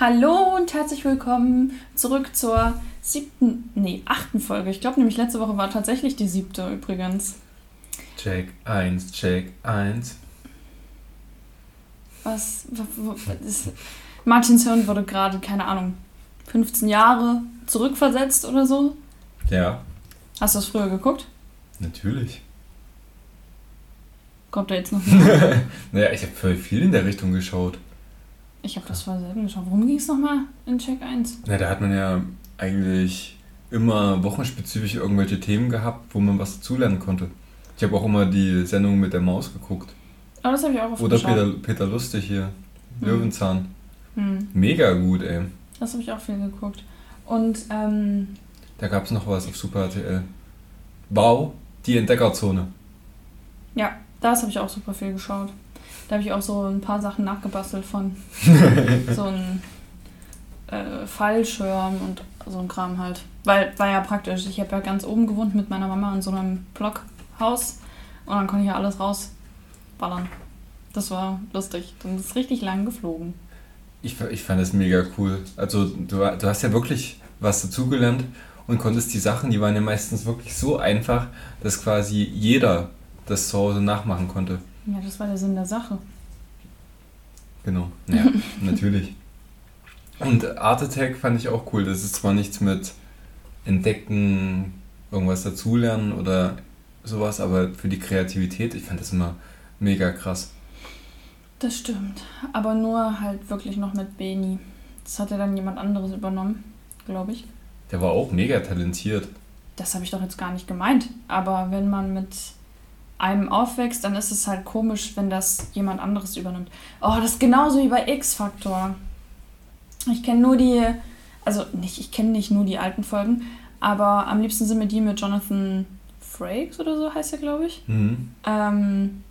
Hallo und herzlich willkommen zurück zur siebten, nee, achten Folge. Ich glaube nämlich letzte Woche war tatsächlich die siebte übrigens. Check 1, Check 1. Was, was, ist, Martins Hirn wurde gerade, keine Ahnung, 15 Jahre zurückversetzt oder so. Ja, Hast du das früher geguckt? natürlich. Kommt da jetzt noch? Naja, ich habe viel in der Richtung geschaut. Ich habe das voll selten geschaut. Worum ging es nochmal in Check 1? Na, da hat man ja eigentlich immer wochenspezifisch irgendwelche Themen gehabt, wo man was dazulernen konnte. Ich habe auch immer die Sendung mit der Maus geguckt. Aber das habe ich auch oft Oder. Peter, Peter Lustig hier. Hm. Löwenzahn. Hm, Mega gut, ey. das habe ich auch viel geguckt. Und, ähm, Da gab es noch was auf Super RTL. Wow, die Entdeckerzone. ja, das habe ich auch super viel geschaut. Da habe ich auch so ein paar Sachen nachgebastelt von. so ein äh, Fallschirm und so ein Kram halt. Weil, war ja praktisch. Ich habe ja ganz oben gewohnt mit meiner Mama in so einem Blockhaus und dann konnte ich ja alles rausballern. Das war lustig. Dann ist richtig lang geflogen. Ich, ich fand das mega cool. Also du, du hast ja wirklich was dazugelernt und konntest die Sachen, die waren ja meistens wirklich so einfach, dass quasi jeder das zu Hause nachmachen konnte. Ja, das war der Sinn der Sache. Genau. Ja, natürlich. Und Art Attack fand ich auch cool. Das ist zwar nichts mit Entdecken, irgendwas dazulernen oder sowas, aber für die Kreativität, ich fand das immer mega krass. Das stimmt. Aber nur halt wirklich noch mit Beni. Das hat ja dann jemand anderes übernommen, glaube ich. Der war auch mega talentiert. Das habe ich doch jetzt gar nicht gemeint. Aber wenn man mit einem aufwächst, dann ist es halt komisch, wenn das jemand anderes übernimmt. Oh, das ist genauso wie bei X-Factor. Ich kenne nur die, also nicht, ich kenne nicht nur die alten Folgen, aber am liebsten sind mir die mit Jonathan Frakes oder so heißt er, glaube ich. Mhm. Ähm,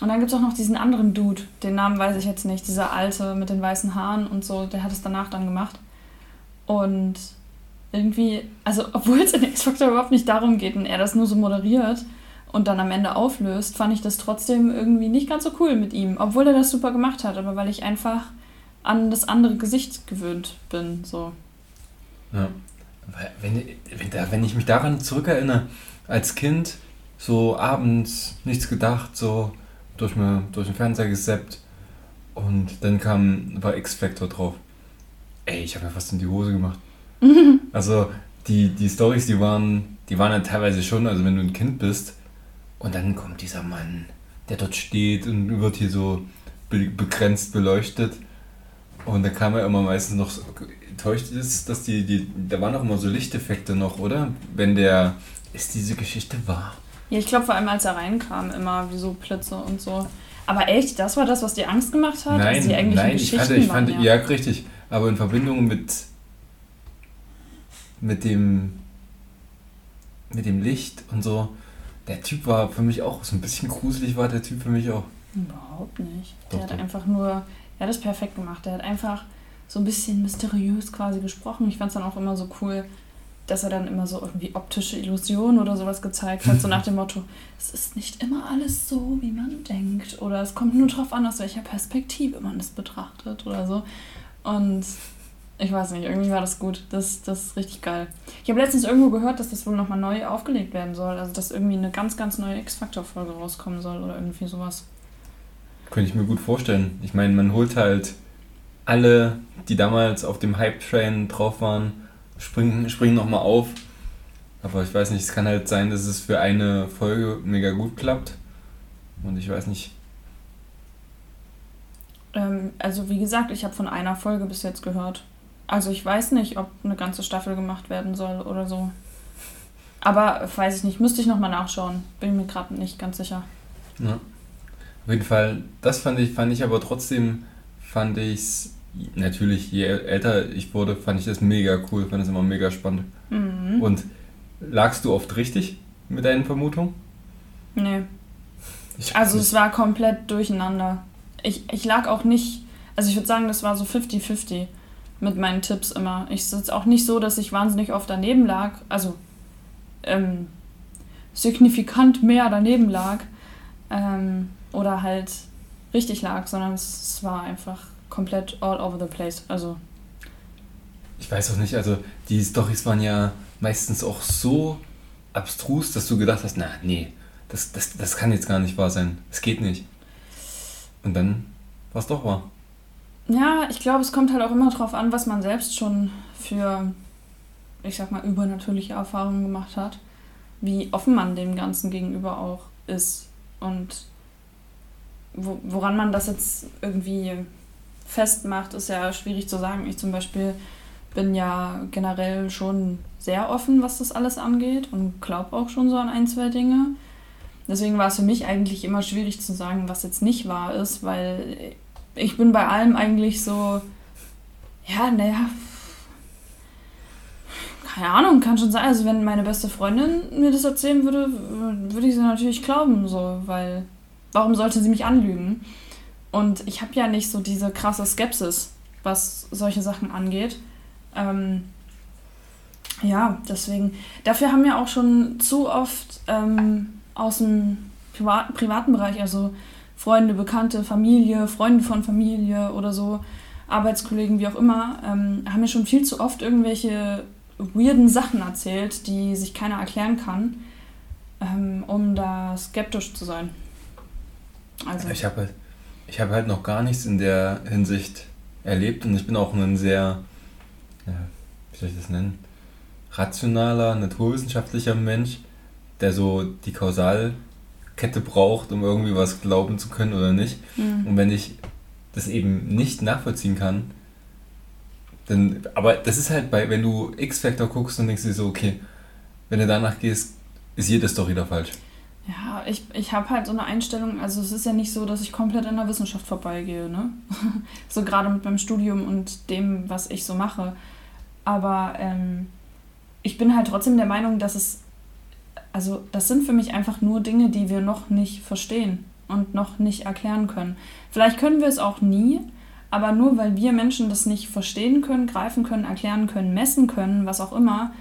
und dann gibt es auch noch diesen anderen Dude, den Namen weiß ich jetzt nicht, dieser alte mit den weißen Haaren und so, der hat es danach dann gemacht. Und irgendwie, also obwohl es in X-Factor überhaupt nicht darum geht und er das nur so moderiert und dann am Ende auflöst, fand ich das trotzdem irgendwie nicht ganz so cool mit ihm, obwohl er das super gemacht hat, aber weil ich einfach an das andere Gesicht gewöhnt bin, so. Ja. Wenn, wenn, da, wenn ich mich daran zurückerinnere, als Kind, so abends nichts gedacht, so durch, mir, durch den Fernseher gesappt und dann kam, war X-Factor drauf. Ey, ich habe mir fast in die Hose gemacht. Also die, die Storys, die waren, die waren ja teilweise schon, also wenn du ein Kind bist und dann kommt dieser Mann, der dort steht und wird hier so be begrenzt beleuchtet und da kam ja immer meistens noch, so- täuscht ist, dass die, die, da waren auch immer so Lichteffekte noch, oder? Wenn der, ist diese Geschichte wahr? Ja, ich glaube vor allem, als er reinkam, immer wie so Blitze und so. Aber echt, das war das, was dir Angst gemacht hat? Nein, also die eigentlichen nein, ich Geschichten fand, ich fand, waren, ja. richtig, aber in Verbindung mit, mit dem, mit dem Licht und so, der Typ war für mich auch, so ein bisschen gruselig war der Typ für mich auch. Überhaupt nicht. Doch, Der hat doch. einfach nur, er hat das perfekt gemacht. Der hat einfach so ein bisschen mysteriös quasi gesprochen. Ich fand es dann auch immer so cool, dass er dann immer so irgendwie optische Illusionen oder sowas gezeigt hat, so nach dem Motto, es ist nicht immer alles so, wie man denkt. Oder es kommt nur darauf an, aus welcher Perspektive man es betrachtet oder so. Und ich weiß nicht, irgendwie war das gut. Das, das ist richtig geil. Ich habe letztens irgendwo gehört, dass das wohl nochmal neu aufgelegt werden soll. Also, dass irgendwie eine ganz, ganz neue X-Factor-Folge rauskommen soll oder irgendwie sowas. Könnte ich mir gut vorstellen. Ich meine, man holt halt alle, die damals auf dem Hype-Train drauf waren, springen, springen nochmal auf. Aber ich weiß nicht, es kann halt sein, dass es für eine Folge mega gut klappt. Und ich weiß nicht. Ähm, also wie gesagt, ich habe von einer Folge bis jetzt gehört. Also ich weiß nicht, ob eine ganze Staffel gemacht werden soll oder so. Aber weiß ich nicht, müsste ich nochmal nachschauen. Bin mir gerade nicht ganz sicher. Ja. Auf jeden Fall, das fand ich, fand ich aber trotzdem, fand ich's, natürlich, je älter ich wurde, fand ich das mega cool, fand es immer mega spannend. Mhm. Und lagst du oft richtig mit deinen Vermutungen? Nee. Ich Also es war komplett durcheinander. Ich, ich lag auch nicht, also ich würde sagen, das war so 50-50 mit meinen Tipps immer. Ich sitze auch nicht so, dass ich wahnsinnig oft daneben lag, also ähm, signifikant mehr daneben lag ähm, oder halt richtig lag, sondern es, es war einfach komplett all over the place. Also ich weiß auch nicht, also die Storys waren ja meistens auch so abstrus, dass du gedacht hast, na, nee, das, das, das kann jetzt gar nicht wahr sein. Es geht nicht. Und dann war es doch wahr. Ja, ich glaube, es kommt halt auch immer drauf an, was man selbst schon für, ich sag mal, übernatürliche Erfahrungen gemacht hat. Wie offen man dem Ganzen gegenüber auch ist. Und wo, woran man das jetzt irgendwie festmacht, ist ja schwierig zu sagen. Ich zum Beispiel bin ja generell schon sehr offen, was das alles angeht und glaube auch schon so an ein, zwei Dinge. Deswegen war es für mich eigentlich immer schwierig zu sagen, was jetzt nicht wahr ist, weil ich bin bei allem eigentlich so, ja, naja, keine Ahnung, kann schon sein. Also wenn meine beste Freundin mir das erzählen würde, würde ich sie natürlich glauben, so, weil warum sollte sie mich anlügen? Und ich habe ja nicht so diese krasse Skepsis, was solche Sachen angeht. Ähm, ja, deswegen. Dafür haben wir auch schon zu oft ähm, aus dem Privat privaten Bereich, also Freunde, Bekannte, Familie, Freunde von Familie oder so, Arbeitskollegen, wie auch immer, ähm, haben mir schon viel zu oft irgendwelche weirden Sachen erzählt, die sich keiner erklären kann, ähm, um da skeptisch zu sein. Also. Ich habe halt, hab halt noch gar nichts in der Hinsicht erlebt und ich bin auch ein sehr, ja, wie soll ich das nennen, rationaler, naturwissenschaftlicher Mensch, der so die Kausalkette braucht, um irgendwie was glauben zu können oder nicht. Mhm. Und wenn ich das eben nicht nachvollziehen kann, dann, aber das ist halt bei, wenn du X-Factor guckst und denkst dir so, okay, wenn du danach gehst, ist jede Story da falsch. Ja, ich, ich habe halt so eine Einstellung, also es ist ja nicht so, dass ich komplett an der Wissenschaft vorbeigehe, ne? so gerade mit meinem Studium und dem, was ich so mache. Aber ähm, ich bin halt trotzdem der Meinung, dass es, also das sind für mich einfach nur Dinge, die wir noch nicht verstehen und noch nicht erklären können. Vielleicht können wir es auch nie, aber nur weil wir Menschen das nicht verstehen können, greifen können, erklären können, messen können, was auch immer,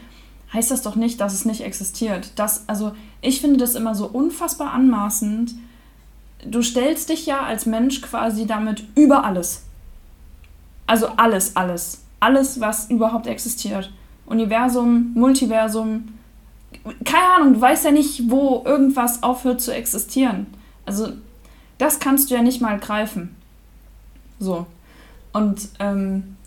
heißt das doch nicht, dass es nicht existiert. Das, also ich finde das immer so unfassbar anmaßend. Du stellst dich ja als Mensch quasi damit über alles. Also alles, alles. Alles, was überhaupt existiert. Universum, Multiversum. Keine Ahnung, du weißt ja nicht, wo irgendwas aufhört zu existieren. Also das kannst du ja nicht mal greifen. So. Und ähm,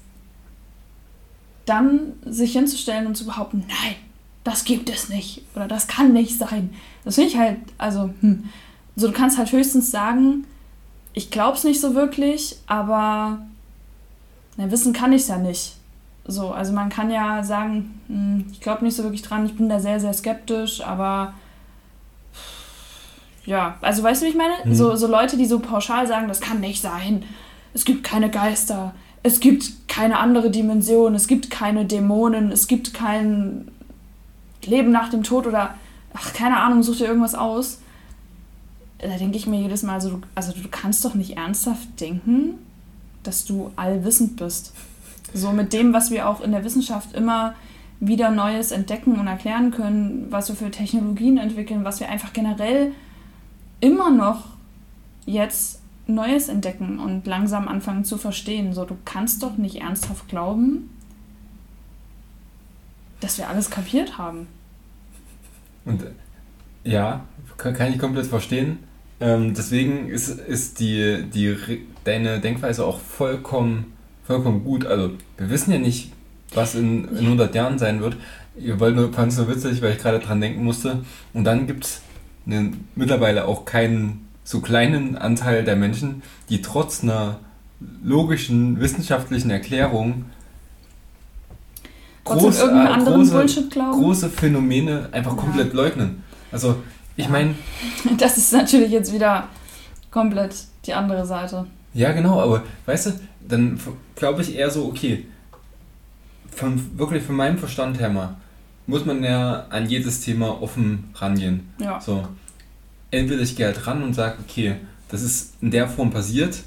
dann sich hinzustellen und zu behaupten, nein, das gibt es nicht oder das kann nicht sein. Das finde ich halt, also, hm. So, du kannst halt höchstens sagen, ich glaube es nicht so wirklich, aber na, wissen kann ich es ja nicht. So, also man kann ja sagen, hm, ich glaube nicht so wirklich dran, ich bin da sehr, sehr skeptisch, aber ja, also weißt du, wie ich meine? Mhm. So, so Leute, die so pauschal sagen, das kann nicht sein, es gibt keine Geister, es gibt keine andere Dimension, es gibt keine Dämonen, es gibt kein Leben nach dem Tod oder, ach, keine Ahnung, such dir irgendwas aus. Da denke ich mir jedes Mal so, also du kannst doch nicht ernsthaft denken, dass du allwissend bist. So mit dem, was wir auch in der Wissenschaft immer wieder Neues entdecken und erklären können, was wir für Technologien entwickeln, was wir einfach generell immer noch jetzt Neues entdecken und langsam anfangen zu verstehen. So, du kannst doch nicht ernsthaft glauben, dass wir alles kapiert haben. Und ja, kann, kann ich komplett verstehen. Ähm, deswegen ist, ist die, die, deine Denkweise auch vollkommen, vollkommen gut. Also, wir wissen ja nicht, was in, in 100 Jahren sein wird. Ihr wollt nur, fand es nur witzig, weil ich gerade dran denken musste. Und dann gibt es mittlerweile auch keinen so kleinen Anteil der Menschen, die trotz einer logischen, wissenschaftlichen Erklärung groß, große, große Phänomene einfach ja. komplett leugnen. Also, ich ja. meine. Das ist natürlich jetzt wieder komplett die andere Seite. Ja, genau, aber weißt du, dann glaube ich eher so, okay, von, wirklich von meinem Verstand her mal, muss man ja an jedes Thema offen rangehen. Ja. So entweder ich gehe halt ran und sage, okay, das ist in der Form passiert.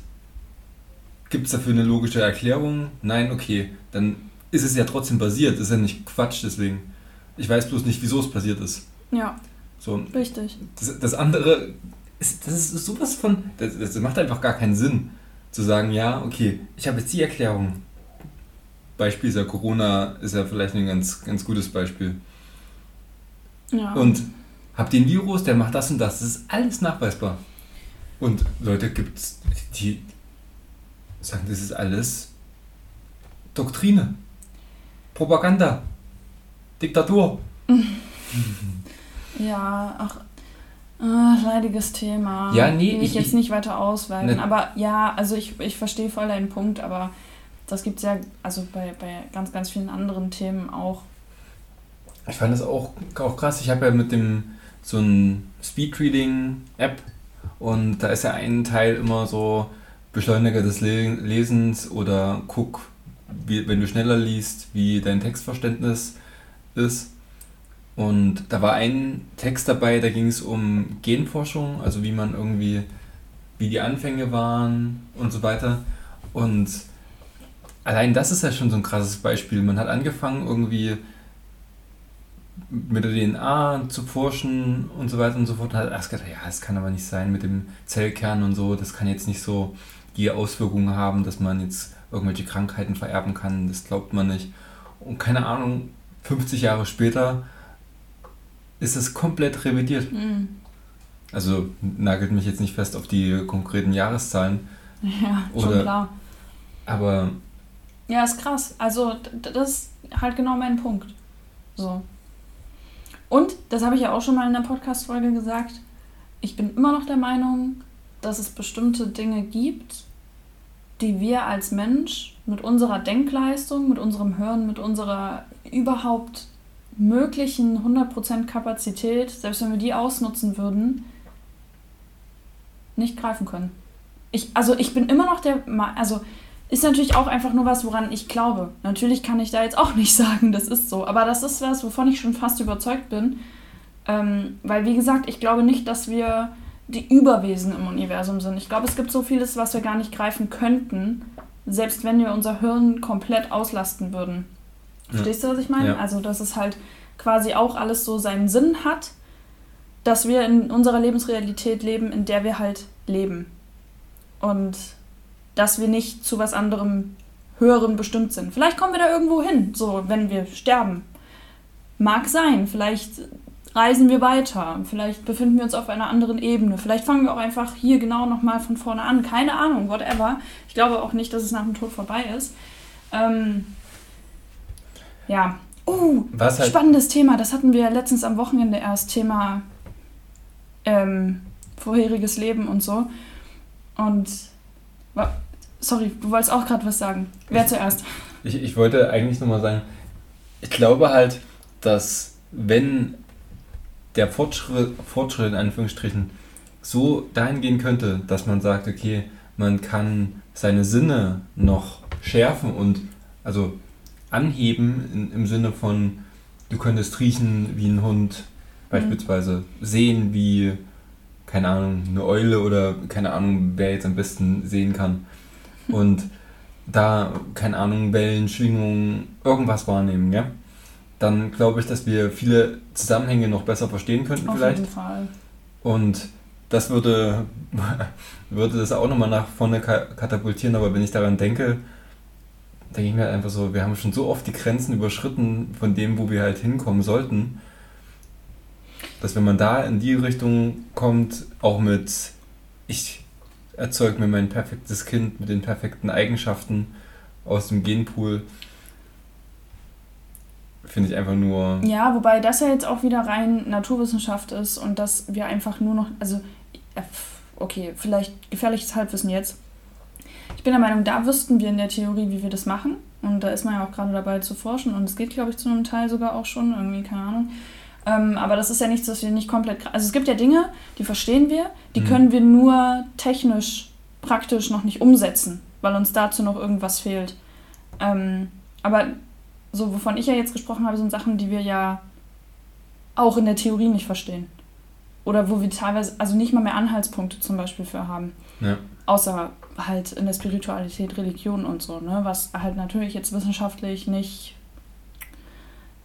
Gibt es dafür eine logische Erklärung? Nein, okay. Dann ist es ja trotzdem passiert. Ist ja nicht Quatsch, deswegen. Ich weiß bloß nicht, wieso es passiert ist. Ja. So. Richtig. Das, das andere, ist, das ist sowas von. Das, das macht einfach gar keinen Sinn, zu sagen, ja, okay, ich habe jetzt die Erklärung. Beispiel ist ja Corona, ist ja vielleicht ein ganz, ganz gutes Beispiel. Ja. Und habt ihr ein Virus, der macht das und das. Das ist alles nachweisbar. Und Leute gibt's, die sagen, das ist alles Doktrine. Propaganda. Diktatur. Ja, ach, äh, leidiges Thema. Ja, nee, Will ich, ich- jetzt ich- nicht weiter ausweiten. Ne- Aber ja, also ich, ich verstehe voll deinen Punkt, aber das gibt es ja, also bei, bei ganz, ganz vielen anderen Themen auch. Ich fand das auch, auch krass. Ich habe ja mit dem so ein Speedreading-App und da ist ja ein Teil immer so Beschleuniger des Le Lesens oder guck, wie, wenn du schneller liest, wie dein Textverständnis ist. Und da war ein Text dabei, da ging es um Genforschung, also wie man irgendwie, wie die Anfänge waren und so weiter. Und allein das ist ja schon so ein krasses Beispiel. Man hat angefangen irgendwie mit der DNA zu forschen und so weiter und so fort. Und hat erst gedacht, ja, das kann aber nicht sein mit dem Zellkern und so. Das kann jetzt nicht so die Auswirkungen haben, dass man jetzt irgendwelche Krankheiten vererben kann. Das glaubt man nicht. Und keine Ahnung, 50 Jahre später ist es komplett revidiert. Hm. Also nagelt mich jetzt nicht fest auf die konkreten Jahreszahlen, Ja, schon Oder- klar. aber Ja, ist krass. Also, das ist halt genau mein Punkt. So. Und, das habe ich ja auch schon mal in der Podcast-Folge gesagt, ich bin immer noch der Meinung, dass es bestimmte Dinge gibt, die wir als Mensch mit unserer Denkleistung, mit unserem Hören, mit unserer überhaupt möglichen 100% Kapazität, selbst wenn wir die ausnutzen würden, nicht greifen können. Ich, also ich bin immer noch der, also ist natürlich auch einfach nur was, woran ich glaube. Natürlich kann ich da jetzt auch nicht sagen, das ist so. Aber das ist was, wovon ich schon fast überzeugt bin. Ähm, weil, wie gesagt, ich glaube nicht, dass wir die Überwesen im Universum sind. Ich glaube, es gibt so vieles, was wir gar nicht greifen könnten, selbst wenn wir unser Hirn komplett auslasten würden. Verstehst du, was ich meine? Ja. Also, dass es halt quasi auch alles so seinen Sinn hat, dass wir in unserer Lebensrealität leben, in der wir halt leben. Und dass wir nicht zu was anderem Höherem bestimmt sind. Vielleicht kommen wir da irgendwo hin, so wenn wir sterben. Mag sein, vielleicht reisen wir weiter, vielleicht befinden wir uns auf einer anderen Ebene, vielleicht fangen wir auch einfach hier genau nochmal von vorne an. Keine Ahnung, whatever. Ich glaube auch nicht, dass es nach dem Tod vorbei ist. Ähm, ja. Oh, was halt spannendes Thema. Das hatten wir letztens am Wochenende erst. Thema ähm, vorheriges Leben und so. Und sorry, du wolltest auch gerade was sagen. Wer Ich- zuerst? Ich, ich wollte eigentlich nochmal sagen, ich glaube halt, dass wenn der Fortschritt, Fortschritt in Anführungsstrichen so dahin gehen könnte, dass man sagt, okay, man kann seine Sinne noch schärfen und also anheben in, im Sinne von, du könntest riechen wie ein Hund, beispielsweise sehen wie, keine Ahnung, eine Eule oder keine Ahnung, wer jetzt am besten sehen kann. Und da, keine Ahnung, Wellen, Schwingungen, irgendwas wahrnehmen, ja? Dann glaube ich, dass wir viele Zusammenhänge noch besser verstehen könnten Auf vielleicht. jeden Fall. Und das würde, würde das auch nochmal nach vorne ka- katapultieren, aber wenn ich daran denke, denke ich mir halt einfach so, wir haben schon so oft die Grenzen überschritten von dem, wo wir halt hinkommen sollten, dass wenn man da in die Richtung kommt, auch mit, ich erzeuge mir mein perfektes Kind mit den perfekten Eigenschaften aus dem Genpool, finde ich einfach nur, Ja, wobei das ja jetzt auch wieder rein Naturwissenschaft ist und dass wir einfach nur noch, also, okay, vielleicht gefährliches Halbwissen jetzt. Ich bin der Meinung, da wüssten wir in der Theorie, wie wir das machen. Und da ist man ja auch gerade dabei zu forschen und es geht, glaube ich, zu einem Teil sogar auch schon, irgendwie, keine Ahnung. Ähm, aber das ist ja nichts, was wir nicht komplett. Also es gibt ja Dinge, die verstehen wir, die Mhm. können wir nur technisch, praktisch noch nicht umsetzen, weil uns dazu noch irgendwas fehlt. Ähm, aber so, wovon ich ja jetzt gesprochen habe, sind Sachen, die wir ja auch in der Theorie nicht verstehen. Oder wo wir teilweise, also nicht mal mehr Anhaltspunkte zum Beispiel für haben. ja, Außer halt in der Spiritualität, Religion und so, ne? Was halt natürlich jetzt wissenschaftlich nicht,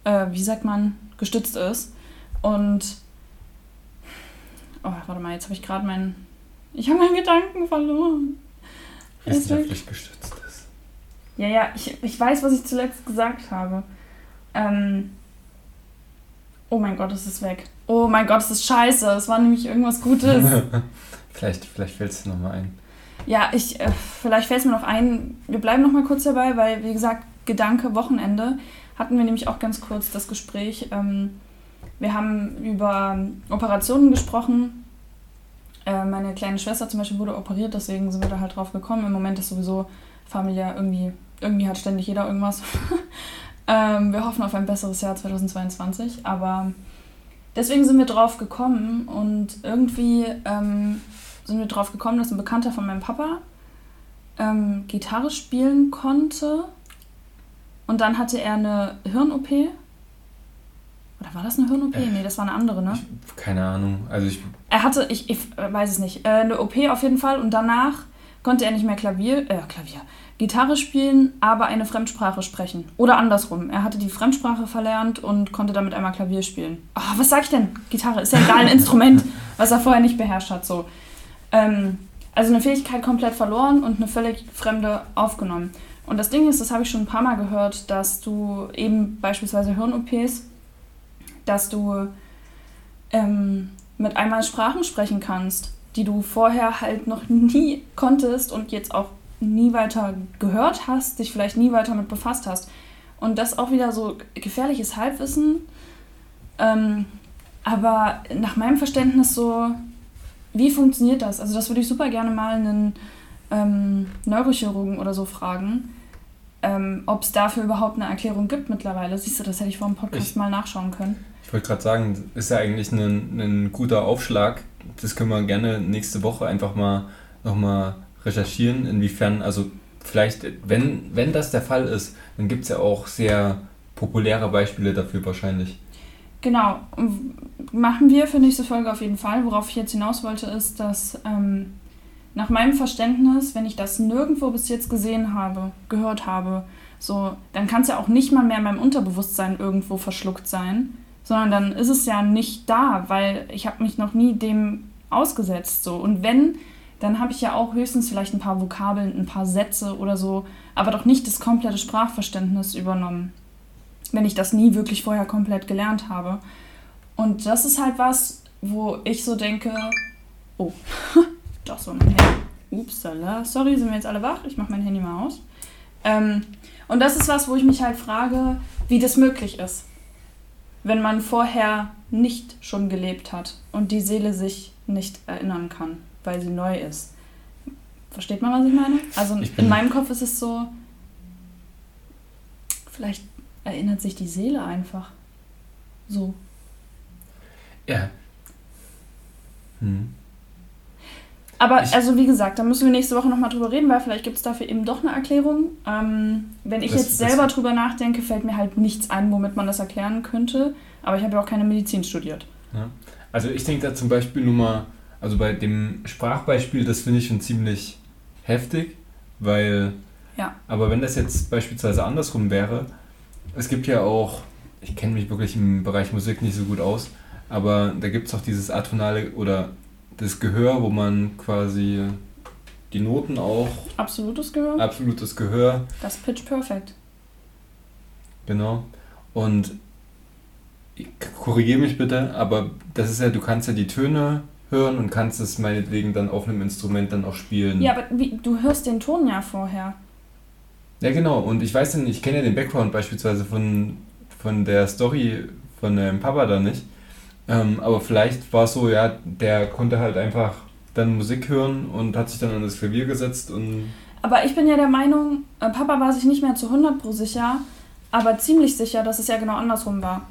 äh, wie sagt man, gestützt ist. Und oh, warte mal, jetzt habe ich gerade meinen. Ich habe meinen Gedanken verloren. Er wissenschaftlich gestützt ist. Ja, ja, ich, ich weiß, was ich zuletzt gesagt habe. Ähm, oh mein Gott, es ist weg. Oh mein Gott, es ist scheiße. Es war nämlich irgendwas Gutes. vielleicht vielleicht fällt es dir nochmal ein. Ja, ich, äh, vielleicht fällt es mir noch ein. Wir bleiben nochmal kurz dabei, weil, wie gesagt, Gedanke Wochenende hatten wir nämlich auch ganz kurz das Gespräch. Ähm, wir haben über Operationen gesprochen. Äh, meine kleine Schwester zum Beispiel wurde operiert, deswegen sind wir da halt drauf gekommen. Im Moment ist sowieso familiär irgendwie, irgendwie hat ständig jeder irgendwas. ähm, wir hoffen auf ein besseres Jahr 2022, aber deswegen sind wir drauf gekommen und irgendwie ähm, sind wir drauf gekommen, dass ein Bekannter von meinem Papa ähm, Gitarre spielen konnte und dann hatte er eine Hirn-OP. Oder war das eine Hirn-OP? Äh, nee, das war eine andere, ne? Ich, keine Ahnung. Also ich. Er hatte, ich, ich weiß es nicht, äh, eine OP auf jeden Fall und danach konnte er nicht mehr Klavier, äh, Klavier, Gitarre spielen, aber eine Fremdsprache sprechen. Oder andersrum. Er hatte die Fremdsprache verlernt und konnte damit einmal Klavier spielen. Oh, was sag ich denn? Gitarre ist ja egal, ein Instrument, was er vorher nicht beherrscht hat. So. Ähm, also eine Fähigkeit komplett verloren und eine völlig fremde aufgenommen. Und das Ding ist, das habe ich schon ein paar Mal gehört, dass du eben beispielsweise Hirn-OPs, dass du ähm, mit einmal Sprachen sprechen kannst, die du vorher halt noch nie konntest und jetzt auch nie weiter gehört hast, dich vielleicht nie weiter mit befasst hast. Und das auch wieder so gefährliches Halbwissen. Ähm, aber nach meinem Verständnis so, wie funktioniert das? Also das würde ich super gerne mal einen ähm, Neurochirurgen oder so fragen, ähm, ob es dafür überhaupt eine Erklärung gibt mittlerweile. Siehst du, das hätte ich vor dem Podcast ich, mal nachschauen können. Ich wollte gerade sagen, ist ja eigentlich ein, ein guter Aufschlag. Das können wir gerne nächste Woche einfach mal nochmal recherchieren, inwiefern, also vielleicht, wenn, wenn das der Fall ist, dann gibt es ja auch sehr populäre Beispiele dafür wahrscheinlich. Genau, machen wir für nächste Folge auf jeden Fall. Worauf ich jetzt hinaus wollte, ist, dass ähm, nach meinem Verständnis, wenn ich das nirgendwo bis jetzt gesehen habe, gehört habe, so, dann kann es ja auch nicht mal mehr in meinem Unterbewusstsein irgendwo verschluckt sein, sondern dann ist es ja nicht da, weil ich habe mich noch nie dem ausgesetzt. So. Und wenn, dann habe ich ja auch höchstens vielleicht ein paar Vokabeln, ein paar Sätze oder so, aber doch nicht das komplette Sprachverständnis übernommen, wenn ich das nie wirklich vorher komplett gelernt habe. Und das ist halt was, wo ich so denke, oh, Das war mein Handy. Upsala. Sorry, sind wir jetzt alle wach? Ich mache mein Handy mal aus. Ähm, und das ist was, wo ich mich halt frage, wie das möglich ist. Wenn man vorher nicht schon gelebt hat und die Seele sich nicht erinnern kann, weil sie neu ist. Versteht man, was ich meine? Also ich in meinem Kopf ist es so, vielleicht erinnert sich die Seele einfach. So. Ja. Hm. Aber ich, also wie gesagt, da müssen wir nächste Woche nochmal drüber reden, weil vielleicht gibt es dafür eben doch eine Erklärung. Ähm, wenn ich das, jetzt selber drüber nachdenke, fällt mir halt nichts ein, womit man das erklären könnte. Aber ich habe ja auch keine Medizin studiert. Ja. Also ich denke da zum Beispiel nur mal, also bei dem Sprachbeispiel, das finde ich schon ziemlich heftig, weil, ja. aber wenn das jetzt beispielsweise andersrum wäre, es gibt ja auch, ich kenne mich wirklich im Bereich Musik nicht so gut aus, aber da gibt es auch dieses atonale oder das Gehör, wo man quasi die Noten auch. Absolutes Gehör? Absolutes Gehör. Das Pitch Perfect. Genau. Und korrigiere mich bitte, aber das ist ja, du kannst ja die Töne hören und kannst es meinetwegen dann auf einem Instrument dann auch spielen. Ja, aber wie, du hörst den Ton ja vorher. Ja, genau. Und ich weiß denn, ich kenne ja den Background beispielsweise von, von der Story von dem Papa da nicht. Ähm, aber vielleicht war es so, ja, der konnte halt einfach dann Musik hören und hat sich dann an das Klavier gesetzt und. Aber ich bin ja der Meinung, äh, Papa war sich nicht mehr zu 100% sicher, aber ziemlich sicher, dass es ja genau andersrum war.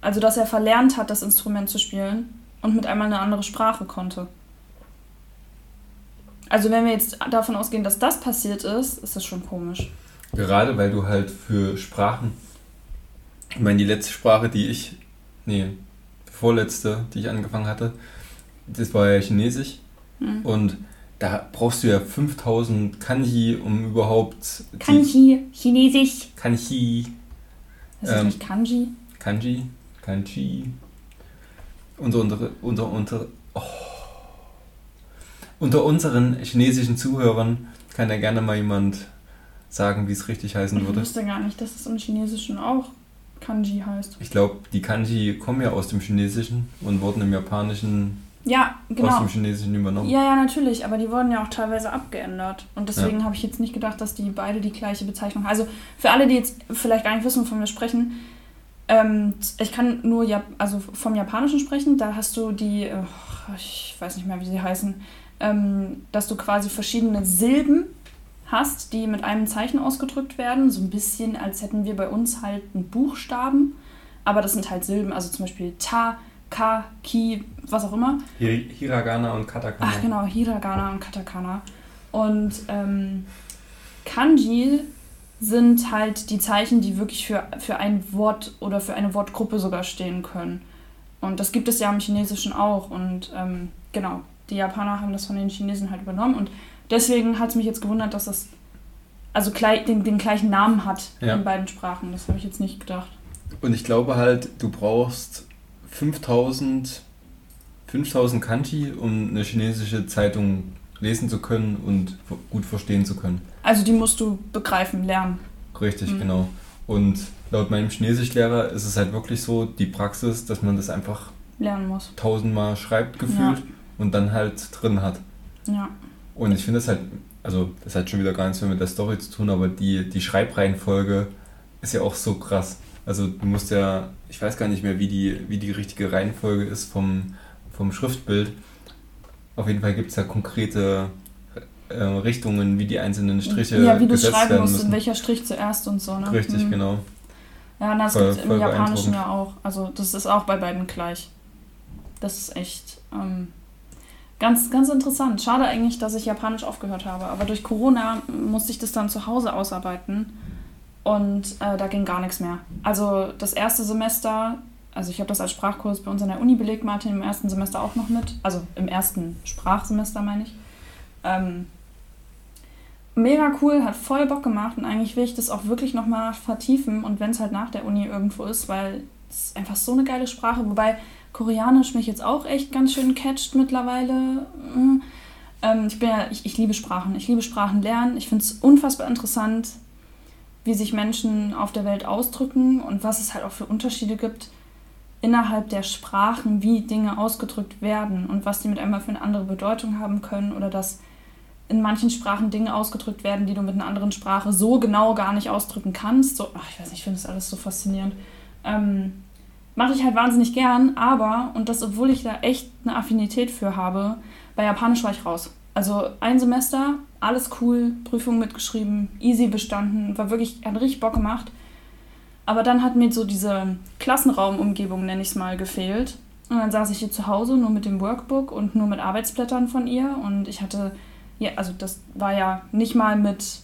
Also, dass er verlernt hat, das Instrument zu spielen und mit einmal eine andere Sprache konnte. Also, wenn wir jetzt davon ausgehen, dass das passiert ist, ist das schon komisch. Gerade weil du halt für Sprachen. Ich meine, die letzte Sprache, die ich. Nee, vorletzte, die ich angefangen hatte, das war ja Chinesisch. Mhm. Und da brauchst du ja 5000 Kanji, um überhaupt. Kanji, Chinesisch. Kanji. Das ist ähm, nicht Kanji. Kanji, Kanji. Unter, unter, unter, unter, oh. unter unseren chinesischen Zuhörern kann ja gerne mal jemand sagen, wie es richtig heißen Ich würde. wusste gar nicht, dass es im Chinesischen auch Kanji heißt. Ich glaube, die Kanji kommen ja aus dem Chinesischen und wurden im Japanischen Ja, aus genau. dem Chinesischen übernommen. Ja, ja, natürlich, aber die wurden ja auch teilweise abgeändert. Und deswegen habe ich jetzt nicht gedacht, dass die beide die gleiche Bezeichnung haben. Also für alle, die jetzt vielleicht gar nicht wissen, wovon wir sprechen, ähm, ich kann nur Jap also vom Japanischen sprechen. Da hast du die, äh, ich weiß nicht mehr, wie sie heißen, ähm, dass du quasi verschiedene Silben hast, die mit einem Zeichen ausgedrückt werden. So ein bisschen, als hätten wir bei uns halt einen Buchstaben. Aber das sind halt Silben, also zum Beispiel Ta, Ka, Ki, was auch immer. Hi- Hiragana und Katakana. Ach genau, Hiragana und Katakana. Und ähm, Kanji sind halt die Zeichen, die wirklich für, für ein Wort oder für eine Wortgruppe sogar stehen können. Und das gibt es ja im Chinesischen auch. Und ähm, genau, die Japaner haben das von den Chinesen halt übernommen. Und deswegen hat es mich jetzt gewundert, dass das also gleich, den, den gleichen Namen hat Ja. in beiden Sprachen. Das habe ich jetzt nicht gedacht. Und ich glaube halt, du brauchst 5000, 5000 Kanji, um eine chinesische Zeitung lesen zu können und gut verstehen zu können. Also die musst du begreifen, lernen. Richtig, Mhm. genau. Und laut meinem Chinesischlehrer ist es halt wirklich so, die Praxis, dass man das einfach Lernen muss. tausendmal schreibt gefühlt und dann halt drin hat. Ja. Und ich finde es halt, also das hat schon wieder gar nichts mehr mit der Story zu tun, aber die, die Schreibreihenfolge ist ja auch so krass. Also du musst ja, ich weiß gar nicht mehr, wie die, wie die richtige Reihenfolge ist vom, vom Schriftbild. Auf jeden Fall gibt es ja konkrete äh, Richtungen, wie die einzelnen Striche ja, wie du schreiben musst, müssen. in welcher Strich zuerst und so, ne? Richtig, Mhm. genau. Ja, und das gibt es im Japanischen ja auch. Also das ist auch bei beiden gleich. Das ist echt ähm, ganz, ganz interessant. Schade eigentlich, dass ich Japanisch aufgehört habe. Aber durch Corona musste ich das dann zu Hause ausarbeiten. Und äh, da ging gar nichts mehr. Also das erste Semester, also ich habe das als Sprachkurs bei uns an der Uni belegt, Martin, im ersten Semester auch noch mit. Also im ersten Sprachsemester meine ich. Ähm, mega cool, hat voll Bock gemacht und eigentlich will ich das auch wirklich nochmal vertiefen und wenn es halt nach der Uni irgendwo ist, weil es einfach so eine geile Sprache, wobei Koreanisch mich jetzt auch echt ganz schön catcht mittlerweile. Mm. Ähm, ich bin ja, ich, ich liebe Sprachen, ich liebe Sprachen lernen, ich finde es unfassbar interessant, wie sich Menschen auf der Welt ausdrücken und was es halt auch für Unterschiede gibt innerhalb der Sprachen, wie Dinge ausgedrückt werden und was die mit einmal für eine andere Bedeutung haben können oder dass in manchen Sprachen Dinge ausgedrückt werden, die du mit einer anderen Sprache so genau gar nicht ausdrücken kannst. So, ach, ich weiß nicht, ich finde das alles so faszinierend. Ähm, Mache ich halt wahnsinnig gern, aber, und das obwohl ich da echt eine Affinität für habe, bei Japanisch war ich raus. Also ein Semester, alles cool, Prüfung mitgeschrieben, easy bestanden, war wirklich, hat richtig Bock gemacht. Aber dann hat mir so diese Klassenraumumgebung, nenne ich es mal, gefehlt. Und dann saß ich hier zu Hause nur mit dem Workbook und nur mit Arbeitsblättern von ihr. Und ich hatte, ja, also das war ja nicht mal mit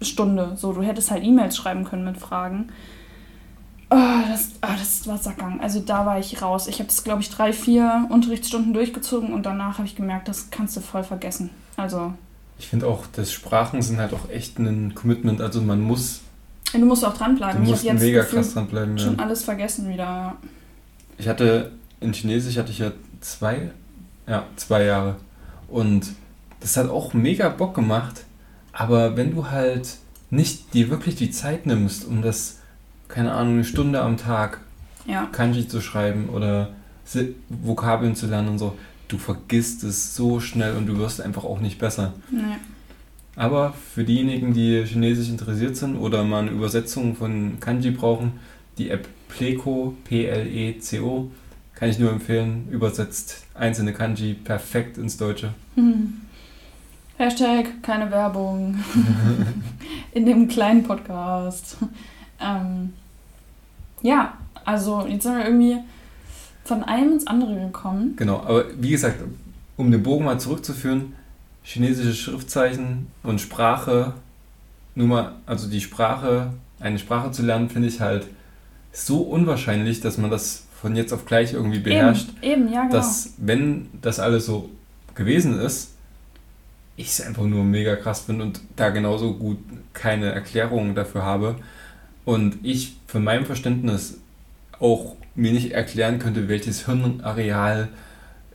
Online-Live-Stunde. So, du hättest halt E-Mails schreiben können mit Fragen. Oh, das, ah, das war Sackgang. Also da war ich raus. Ich habe das, glaube ich, drei, vier Unterrichtsstunden durchgezogen und danach habe ich gemerkt, das kannst du voll vergessen. Also, Ich finde auch, das Sprachen sind halt auch echt ein Commitment. Also man muss, du musst auch du dranbleiben. Ich musst habe jetzt mega krass dranbleiben. Ja. schon alles vergessen wieder. Ich hatte in Chinesisch hatte ich ja zwei, ja, zwei Jahre. Und das hat auch mega Bock gemacht. Aber wenn du halt nicht dir wirklich die Zeit nimmst, um das, keine Ahnung, eine Stunde am Tag Ja. Kanji zu schreiben oder Vokabeln zu lernen und so, du vergisst es so schnell und du wirst einfach auch nicht besser. Nee. Aber für diejenigen, die Chinesisch interessiert sind oder mal eine Übersetzung von Kanji brauchen, die App Pleco, P-L-E-C-O, kann ich nur empfehlen, übersetzt einzelne Kanji perfekt ins Deutsche. Hm. Hashtag keine Werbung in dem kleinen Podcast. Ähm, ja, also jetzt sind wir irgendwie von einem ins andere gekommen. Genau, aber wie gesagt, um den Bogen mal zurückzuführen, chinesische Schriftzeichen und Sprache, nur mal, also die Sprache, eine Sprache zu lernen, finde ich halt so unwahrscheinlich, dass man das von jetzt auf gleich irgendwie beherrscht. Eben, eben ja, genau. dass wenn das alles so gewesen ist, ich es einfach nur mega krass finde und da genauso gut keine Erklärung dafür habe und ich von meinem Verständnis auch mir nicht erklären könnte, welches Hirnareal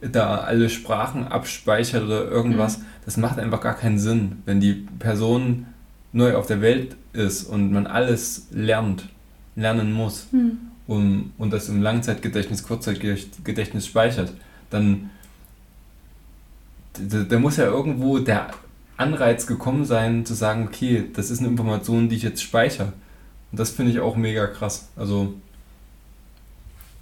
da alle Sprachen abspeichert oder irgendwas. Mhm. Das macht einfach gar keinen Sinn, wenn die Person neu auf der Welt ist und man alles lernt, lernen muss mhm. um, und das im Langzeitgedächtnis, Kurzzeitgedächtnis speichert, dann da, da muss ja irgendwo der Anreiz gekommen sein, zu sagen, okay, das ist eine Information, die ich jetzt speichere. Und das finde ich auch mega krass. Also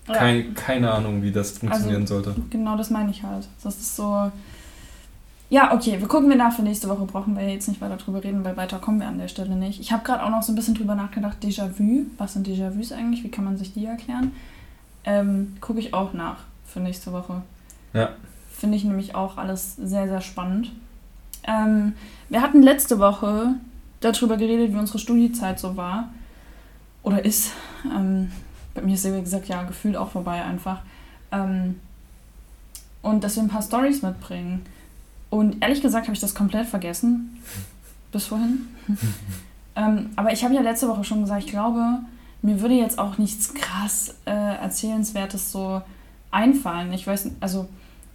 kein, ja. keine Ahnung, wie das funktionieren also, sollte. Genau, das meine ich halt. Das ist so. Ja, okay, wir gucken wir nach für nächste Woche. Brauchen wir jetzt nicht weiter drüber reden, weil weiter kommen wir an der Stelle nicht. Ich habe gerade auch noch so ein bisschen drüber nachgedacht, Déjà-vu. Was sind Déjà-vus eigentlich? Wie kann man sich die erklären? Ähm, Gucke ich auch nach für nächste Woche. Ja. Finde ich nämlich auch alles sehr, sehr spannend. Ähm, wir hatten letzte Woche darüber geredet, wie unsere Studiezeit so war. Oder ist. Ähm, bei mir ist wie gesagt ja gefühlt auch vorbei einfach. Ähm, und dass wir ein paar Stories mitbringen. Und ehrlich gesagt habe ich das komplett vergessen. Bis vorhin. ähm, aber ich habe ja letzte Woche schon gesagt, ich glaube, mir würde jetzt auch nichts krass äh, Erzählenswertes so einfallen. Ich weiß, also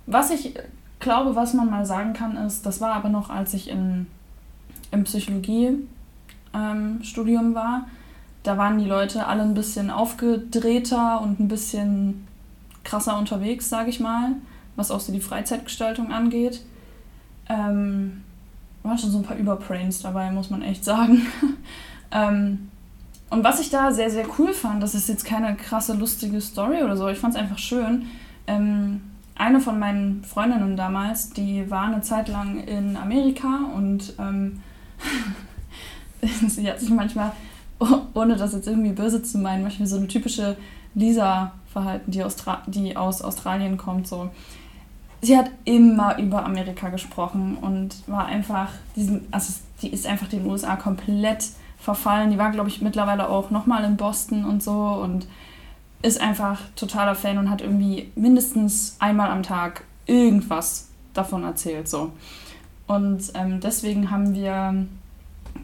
was ich glaube, was man mal sagen kann, ist, das war aber noch, als ich in, im Psychologie-Studium ähm, war da waren die Leute alle ein bisschen aufgedrehter und ein bisschen krasser unterwegs, sage ich mal, was auch so die Freizeitgestaltung angeht. Ähm, waren schon so ein paar Überbrains dabei, muss man echt sagen. ähm, und was ich da sehr, sehr cool fand, das ist jetzt keine krasse, lustige Story oder so, ich fand es einfach schön. Ähm, eine von meinen Freundinnen damals, die war eine Zeit lang in Amerika und ähm, sie hat sich manchmal ohne das jetzt irgendwie böse zu meinen, manchmal so eine typische Lisa-Verhalten, die, die aus Australien kommt. So. Sie hat immer über Amerika gesprochen und war einfach, diesen, also die ist einfach den USA komplett verfallen. Die war, glaube ich, mittlerweile auch nochmal in Boston und so und ist einfach totaler Fan und hat irgendwie mindestens einmal am Tag irgendwas davon erzählt. So. Und ähm, deswegen haben wir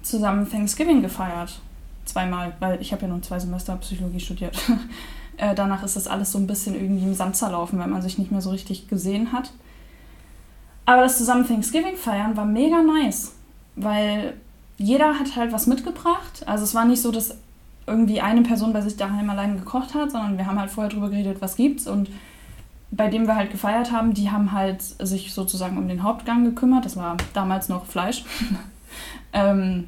zusammen Thanksgiving gefeiert zweimal, weil ich habe ja nur zwei Semester Psychologie studiert. äh, danach ist das alles so ein bisschen irgendwie im Sand zerlaufen, weil man sich nicht mehr so richtig gesehen hat. Aber das zusammen Thanksgiving feiern war mega nice, weil jeder hat halt was mitgebracht. Also es war nicht so, dass irgendwie eine Person bei sich daheim allein gekocht hat, sondern wir haben halt vorher drüber geredet, was gibt's und bei dem wir halt gefeiert haben, die haben halt sich sozusagen um den Hauptgang gekümmert. Das war damals noch Fleisch. ähm,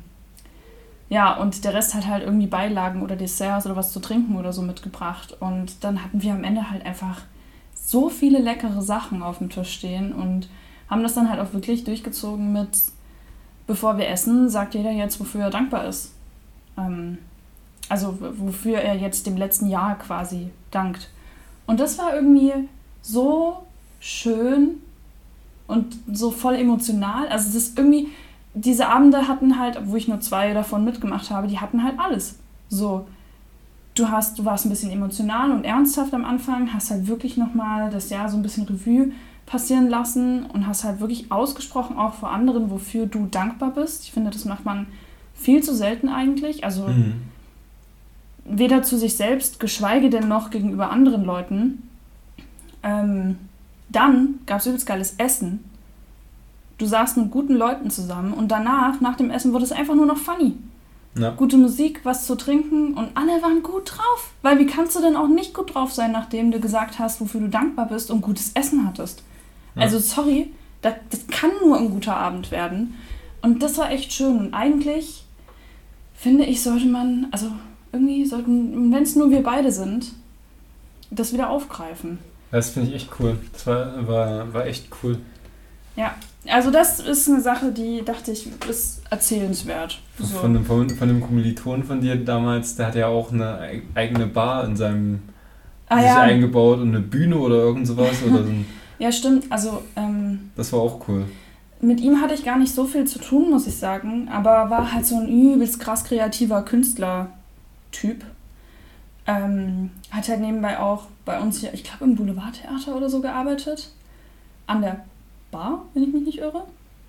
ja, und der Rest hat halt irgendwie Beilagen oder Desserts oder was zu trinken oder so mitgebracht. Und dann hatten wir am Ende halt einfach so viele leckere Sachen auf dem Tisch stehen und haben das dann halt auch wirklich durchgezogen mit, bevor wir essen, sagt jeder jetzt, wofür er dankbar ist. Ähm, also wofür er jetzt dem letzten Jahr quasi dankt. Und das war irgendwie so schön und so voll emotional. Also das irgendwie, diese Abende hatten halt, wo ich nur zwei davon mitgemacht habe, die hatten halt alles. So, du hast, du warst ein bisschen emotional und ernsthaft am Anfang, hast halt wirklich nochmal das Jahr so ein bisschen Revue passieren lassen und hast halt wirklich ausgesprochen, auch vor anderen, wofür du dankbar bist. Ich finde, das macht man viel zu selten eigentlich. Also mhm. Weder zu sich selbst, geschweige denn noch gegenüber anderen Leuten. Ähm, dann gab es übelst geiles Essen Du saßt mit guten Leuten zusammen und danach, nach dem Essen, wurde es einfach nur noch funny. Ja. Gute Musik, was zu trinken und alle waren gut drauf. Weil wie kannst du denn auch nicht gut drauf sein, nachdem du gesagt hast, wofür du dankbar bist und gutes Essen hattest? Ja. Also sorry, das, das kann nur ein guter Abend werden. Und das war echt schön. Und eigentlich finde ich, sollte man, also irgendwie sollten, wenn es nur wir beide sind, das wieder aufgreifen. Das finde ich echt cool. Das war, war, war echt cool. Ja, also das ist eine Sache, die dachte ich, ist erzählenswert. So. Von, dem, von, von dem Kommiliton von dir damals, der hat ja auch eine eigene Bar in seinem ah, sich ja. eingebaut und eine Bühne oder irgend sowas. Oder so ja, stimmt. Also ähm, das war auch cool. Mit ihm hatte ich gar nicht so viel zu tun, muss ich sagen, aber war halt so ein übelst krass kreativer Künstler-Typ. Ähm, hat halt nebenbei auch bei uns hier, ich glaube im Boulevardtheater oder so gearbeitet. An der Bar, wenn ich mich nicht irre.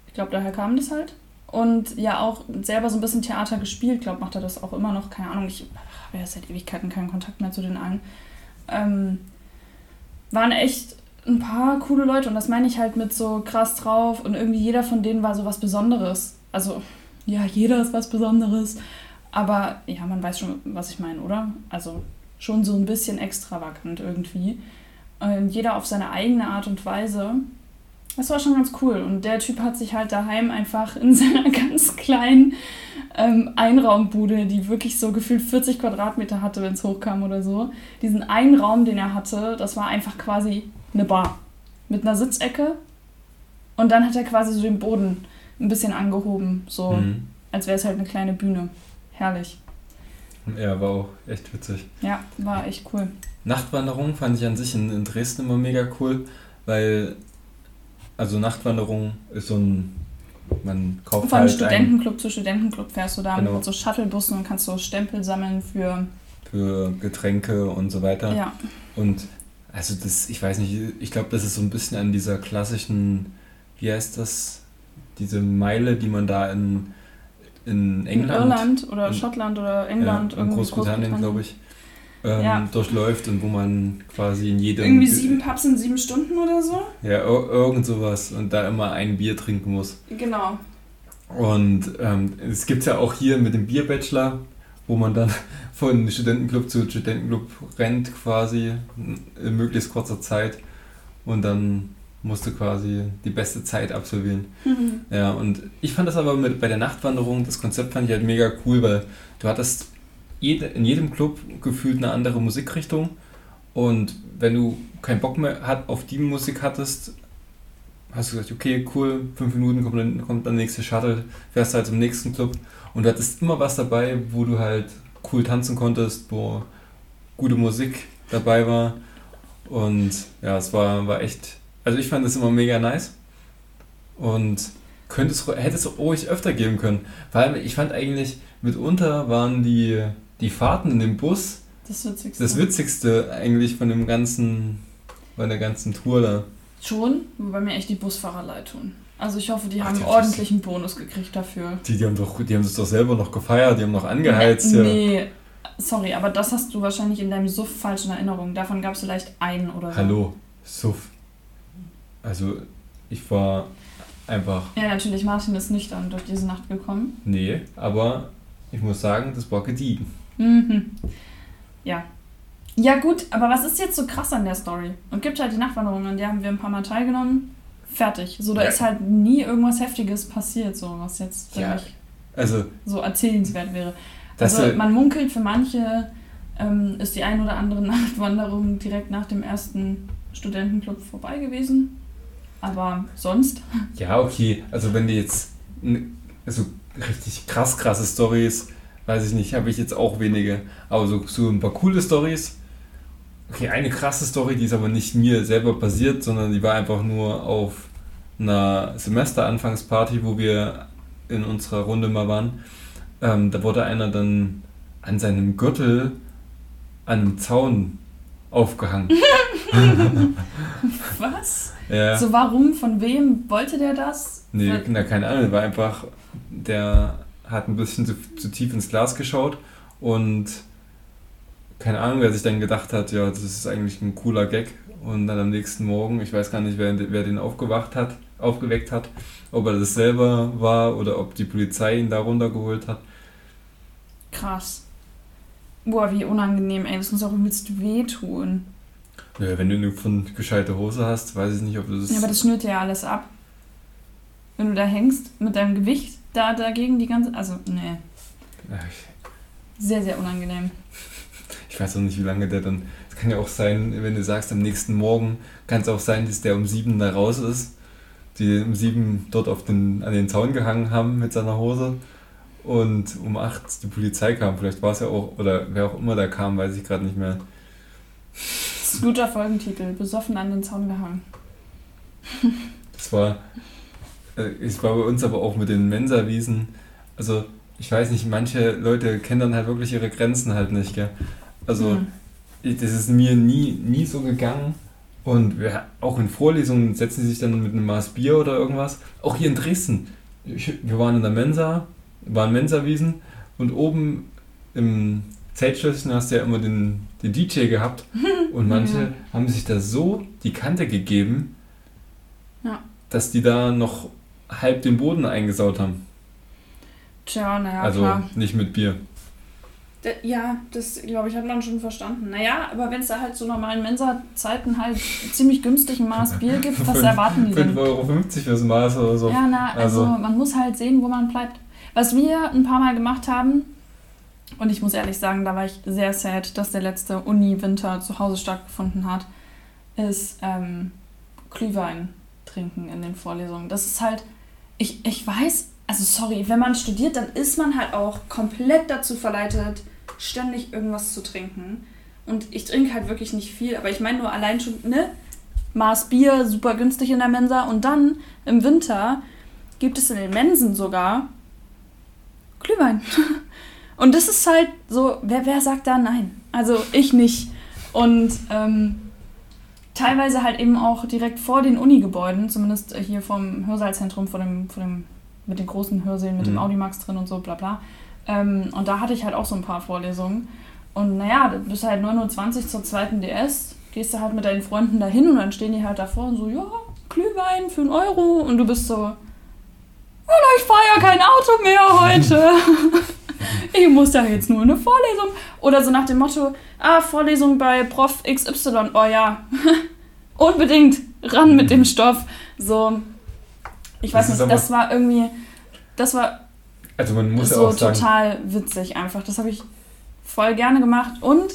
Ich glaube, daher kam das halt. Und ja, auch selber so ein bisschen Theater gespielt. Ich glaube, macht er das auch immer noch. Keine Ahnung, ich habe ja seit Ewigkeiten keinen Kontakt mehr zu den allen. Ähm, war ein echt ein paar coole Leute und das meine ich halt mit so krass drauf und irgendwie jeder von denen war so was Besonderes. Also, ja, jeder ist was Besonderes. Aber ja, man weiß schon, was ich meine, oder? Also schon so ein bisschen extravagant irgendwie. Und jeder auf seine eigene Art und Weise. Das war schon ganz cool. Und der Typ hat sich halt daheim einfach in seiner ganz kleinen ähm, Einraumbude, die wirklich so gefühlt 40 Quadratmeter hatte, wenn es hochkam oder so. Diesen einen Raum, den er hatte, das war einfach quasi eine Bar. Mit einer Sitzecke. Und dann hat er quasi so den Boden ein bisschen angehoben. So, mhm. als wäre es halt eine kleine Bühne herrlich. Ja, war auch echt witzig. Ja, war echt cool. Nachtwanderung fand ich an sich in, in Dresden immer mega cool, weil, also Nachtwanderung ist so ein, man kauft Von halt Studentenclub zu Studentenclub fährst du da genau. mit so Shuttlebussen und kannst so Stempel sammeln für... Für Getränke und so weiter. Ja. Und also das, ich weiß nicht, ich glaube, das ist so ein bisschen an dieser klassischen, wie heißt das, diese Meile, die man da in in England. In Irland oder in, Schottland oder England. Ja, in Großbritannien, Großbritannien. glaube ich. Ähm, ja. durchläuft und wo man quasi in jedem. Irgendwie sieben Pubs in sieben Stunden oder so? Ja, irgend sowas und da immer ein Bier trinken muss. Genau. Und ähm, es gibt ja auch hier mit dem Bierbachelor, wo man dann von Studentenclub zu Studentenclub rennt, quasi in möglichst kurzer Zeit und dann musste quasi die beste Zeit absolvieren. Mhm. Ja, und ich fand das aber mit, bei der Nachtwanderung, das Konzept fand ich halt mega cool, weil du hattest jede, in jedem Club gefühlt eine andere Musikrichtung und wenn du keinen Bock mehr hat, auf die Musik hattest, hast du gesagt, okay, cool, fünf Minuten kommt dann, kommt dann der nächste Shuttle, fährst halt zum nächsten Club und du hattest immer was dabei, wo du halt cool tanzen konntest, wo gute Musik dabei war und ja, es war, war echt also ich fand das immer mega nice. Und könnte es, hätte es ruhig öfter geben können. Weil ich fand eigentlich, mitunter waren die, die Fahrten in dem Bus das Witzigste. das Witzigste eigentlich von dem ganzen, von der ganzen Tour da. Schon, wobei mir echt die Busfahrer leid tun. Also ich hoffe, die Ach, haben einen ordentlichen Bonus gekriegt dafür. Die, die haben doch, die haben das doch selber noch gefeiert, die haben noch angeheizt. Nee, ja. nee, sorry, aber das hast du wahrscheinlich in deinem Suff falsch in Erinnerung. Davon gab es vielleicht einen oder so. Hallo, Suff. Also ich war einfach. Ja, natürlich, Martin ist nüchtern durch diese Nacht gekommen. Nee, aber ich muss sagen, das war gediegen. Mhm. Ja. Ja, gut, aber was ist jetzt so krass an der Story? Und gibt halt die Nachtwanderung, an der haben wir ein paar Mal teilgenommen. Fertig. So, da ja. ist halt nie irgendwas Heftiges passiert, so was jetzt ja. also, so erzählenswert wäre. Also man munkelt für manche ähm, ist die ein oder andere Nachtwanderung direkt nach dem ersten Studentenclub vorbei gewesen. Aber sonst? Ja, okay. Also wenn die jetzt also richtig krass, krasse Stories, weiß ich nicht, habe ich jetzt auch wenige. Aber so, so ein paar coole Stories. Okay, eine krasse Story, die ist aber nicht mir selber passiert, sondern die war einfach nur auf einer Semesteranfangsparty, wo wir in unserer Runde mal waren. Ähm, da wurde einer dann an seinem Gürtel an den Zaun aufgehangen. Was? Ja. So warum, von wem wollte der das? Nee, na, keine Ahnung, war einfach, der hat ein bisschen zu, zu tief ins Glas geschaut und keine Ahnung, wer sich dann gedacht hat, ja, das ist eigentlich ein cooler Gag. Und dann am nächsten Morgen, ich weiß gar nicht, wer, wer den aufgewacht hat, aufgeweckt hat, ob er das selber war oder ob die Polizei ihn da runtergeholt hat. Krass. Boah, wie unangenehm, ey, das muss auch übelst wehtun. Ja, wenn du eine von gescheite Hose hast, weiß ich nicht, ob du das. Ja, aber das schnürt ja alles ab. Wenn du da hängst mit deinem Gewicht da dagegen die ganze. Also, nee. Sehr, sehr unangenehm. Ich weiß auch nicht, wie lange der dann. Es kann ja auch sein, wenn du sagst, am nächsten Morgen kann es auch sein, dass der um sieben da raus ist. Die um sieben dort auf den, an den Zaun gehangen haben mit seiner Hose. Und um acht die Polizei kam. Vielleicht war es ja auch, oder wer auch immer da kam, weiß ich gerade nicht mehr. Guter Folgentitel, besoffen an den Zaun gehangen. Das war, äh, es war bei uns aber auch mit den Mensa-Wiesen. Also, ich weiß nicht, manche Leute kennen dann halt wirklich ihre Grenzen halt nicht, gell? Also, mhm. das ist mir nie, nie so gegangen. Und wir, auch in Vorlesungen setzen sie sich dann mit einem Maß Bier oder irgendwas. Auch hier in Dresden. Ich, wir waren in der Mensa, waren Mensa-Wiesen und oben im Zeltschlösschen hast du ja immer den, den DJ gehabt und manche Ja. haben sich da so die Kante gegeben, Ja. dass die da noch halb den Boden eingesaut haben. Tja, naja, also klar. nicht mit Bier. Ja, das glaube ich, hat man schon verstanden. Naja, aber wenn es da halt zu normalen Mensa-Zeiten halt ziemlich günstig ein Maß Bier gibt, was erwarten die 5,50 denn? Euro fürs Maß oder so. Ja, na, also, Also- man muss halt sehen, wo man bleibt. Was wir ein paar Mal gemacht haben, und ich muss ehrlich sagen, da war ich sehr sad, dass der letzte Uni-Winter zu Hause stattgefunden hat, ist ähm, Glühwein trinken in den Vorlesungen. Das ist halt, ich, ich weiß, also sorry, wenn man studiert, dann ist man halt auch komplett dazu verleitet, ständig irgendwas zu trinken. Und ich trinke halt wirklich nicht viel, aber ich meine nur allein schon, ne? Maß Bier, super günstig in der Mensa. Und dann im Winter gibt es in den Mensen sogar Glühwein. Und das ist halt so, wer, wer sagt da nein? Also ich nicht. Und ähm, teilweise halt eben auch direkt vor den Uni-Gebäuden, zumindest hier vom Hörsaalzentrum, vor dem, vor dem, mit den großen Hörsälen, mit dem Mhm. Audimax drin und so, bla bla. Ähm, und da hatte ich halt auch so ein paar Vorlesungen. Und naja, du bist halt 9.20 Uhr zur zweiten DS, gehst du halt mit deinen Freunden dahin und dann stehen die halt davor und so, ja, Glühwein für einen Euro. Und du bist so, ja, ich fahre ja kein Auto mehr heute. ich muss da jetzt nur eine Vorlesung. Oder so nach dem Motto, ah, Vorlesung bei Prof XY. Oh ja, unbedingt ran mit dem Stoff. So, ich Das weiß ist nicht, das war irgendwie, das war Also man muss so auch sagen, total witzig einfach. Das habe ich voll gerne gemacht. Und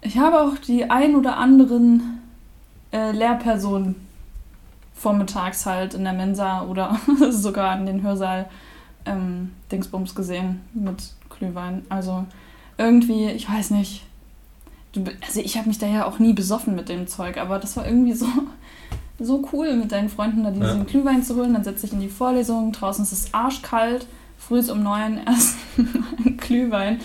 ich habe auch die ein oder anderen äh, Lehrpersonen vormittags halt in der Mensa oder sogar in den Hörsaal ähm, Dingsbums gesehen mit Glühwein. Also irgendwie, ich weiß nicht. Du, also ich habe mich da ja auch nie besoffen mit dem Zeug, aber das war irgendwie so, so cool mit deinen Freunden da diesen Ja. Glühwein zu holen. Dann setze ich in die Vorlesung, draußen ist es arschkalt, früh ist um neun erst ein Glühwein.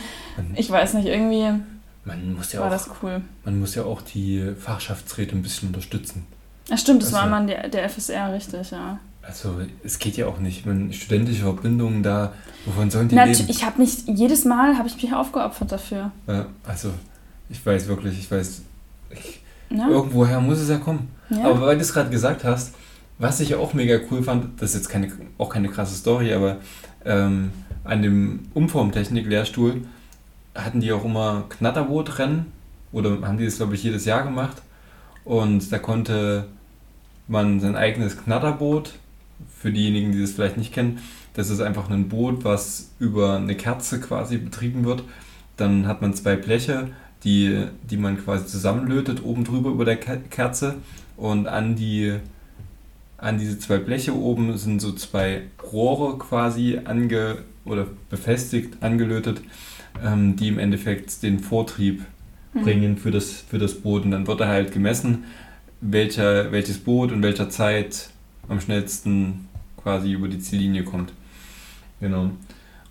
Ich weiß nicht, irgendwie man, muss ja war auch, das cool. man muss ja auch die Fachschaftsräte ein bisschen unterstützen. Ja, stimmt, das Also- war man der, der FSR, richtig, ja. Also es geht ja auch nicht. Man, studentische Verbindungen da, wovon sollen die Nat leben? ich habe mich, jedes Mal habe ich mich aufgeopfert dafür. Ja, also ich weiß wirklich, ich weiß, ich, Ja? irgendwoher muss es ja kommen. ja? Aber weil du es gerade gesagt hast, was ich auch mega cool fand, das ist jetzt keine, auch keine krasse Story, aber ähm, an dem Umformtechnik-Lehrstuhl hatten die auch immer Knatterbootrennen oder haben die das, glaube ich, jedes Jahr gemacht. Und da konnte man sein eigenes Knatterboot, für diejenigen, die das vielleicht nicht kennen, das ist einfach ein Boot, was über eine Kerze quasi betrieben wird. Dann hat man zwei Bleche, die, die man quasi zusammenlötet, oben drüber über der Ke- Kerze. Und an die an diese zwei Bleche oben sind so zwei Rohre quasi ange oder befestigt, angelötet, ähm, die im Endeffekt den Vortrieb Hm. bringen für das, für das Boot. Und dann wird da halt gemessen, welcher, welches Boot in welcher Zeit am schnellsten quasi über die Ziellinie kommt. Genau.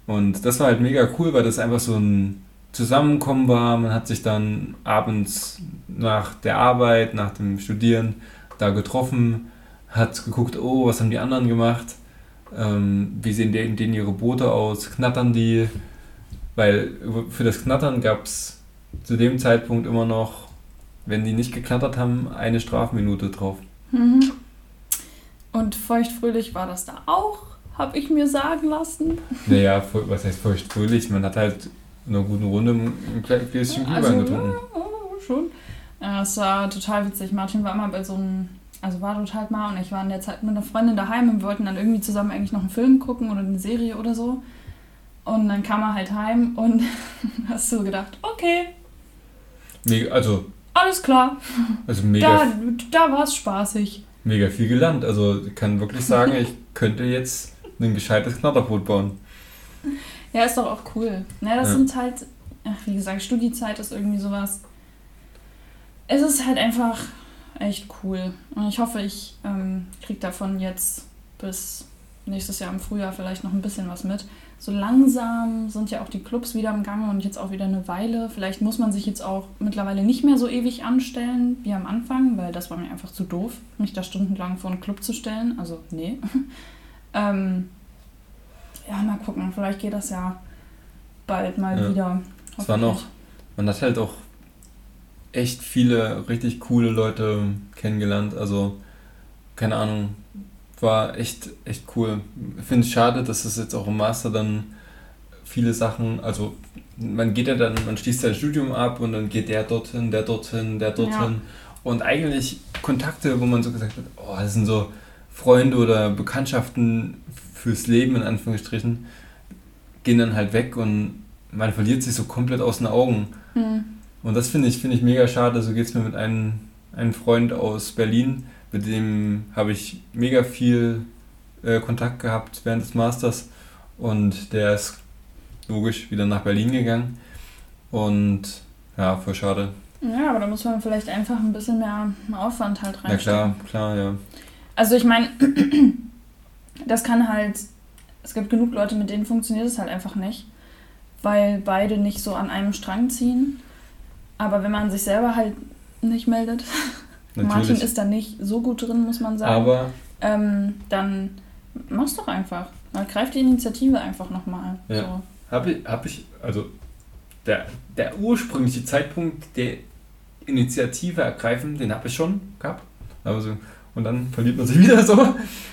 Und das war halt mega cool, weil das einfach so ein Zusammenkommen war. Man hat sich dann abends nach der Arbeit, nach dem Studieren da getroffen, hat geguckt, oh, was haben die anderen gemacht? Ähm, wie sehen denen, denen ihre Boote aus? Knattern die? Weil für das Knattern gab es zu dem Zeitpunkt immer noch, wenn die nicht geknattert haben, eine Strafminute drauf. Mhm. Und feuchtfröhlich war das da auch, habe ich mir sagen lassen. Naja, was heißt feuchtfröhlich? Man hat halt in einer guten Runde ein kleines Gläschen Glühwein Also, getrunken. ja, ja, schon. Ja, es war total witzig. Martin war immer bei so einem, also war dort halt mal und ich war in der Zeit mit einer Freundin daheim und wir wollten dann irgendwie zusammen eigentlich noch einen Film gucken oder eine Serie oder so. Und dann kam er halt heim und hast du gedacht, okay, Mega, also, alles klar, also mega, da, da war es spaßig. Mega viel gelernt. Also ich kann wirklich sagen, ich könnte jetzt ein gescheites Knatterboot bauen. Ja, ist doch auch cool. Ne, das Ja. sind halt, ach, wie gesagt, Studiezeit ist irgendwie sowas. Es ist halt einfach echt cool. Und ich hoffe, ich ähm, kriege davon jetzt bis nächstes Jahr im Frühjahr vielleicht noch ein bisschen was mit. So langsam sind ja auch die Clubs wieder im Gange und jetzt auch wieder eine Weile. Vielleicht muss man sich jetzt auch mittlerweile nicht mehr so ewig anstellen wie am Anfang, weil das war mir einfach zu doof, mich da stundenlang vor einen Club zu stellen. Also, nee. ähm, ja, mal gucken. Vielleicht geht das ja bald mal Ja. wieder. Es war noch, man hat halt auch echt viele richtig coole Leute kennengelernt. Also, keine Ahnung, war echt, echt cool. Ich finde es schade, dass es jetzt auch im Master dann viele Sachen, also man geht ja dann, man schließt sein Studium ab und dann geht der dorthin, der dorthin, der dorthin. Ja. Und eigentlich Kontakte, wo man so gesagt hat, oh, das sind so Freunde oder Bekanntschaften fürs Leben in Anführungsstrichen, gehen dann halt weg und man verliert sich so komplett aus den Augen. Mhm. Und das finde ich, find ich mega schade. So geht es mir mit einem, einem Freund aus Berlin, mit dem habe ich mega viel äh, Kontakt gehabt während des Masters und der ist logisch wieder nach Berlin gegangen. Und ja, voll schade. Ja, aber da muss man vielleicht einfach ein bisschen mehr Aufwand halt reinstecken. Ja, klar, klar, ja. Also ich meine, das kann halt, es gibt genug Leute, mit denen funktioniert es halt einfach nicht, weil beide nicht so an einem Strang ziehen. Aber wenn man sich selber halt nicht meldet, Martin ist da nicht so gut drin, muss man sagen, aber ähm, dann mach's doch einfach. Dann greif die Initiative einfach nochmal. Ja. So. Habe ich, hab ich, also der, der ursprüngliche Zeitpunkt der Initiative ergreifen, den habe ich schon gehabt. Also, und dann verliert man sich wieder so.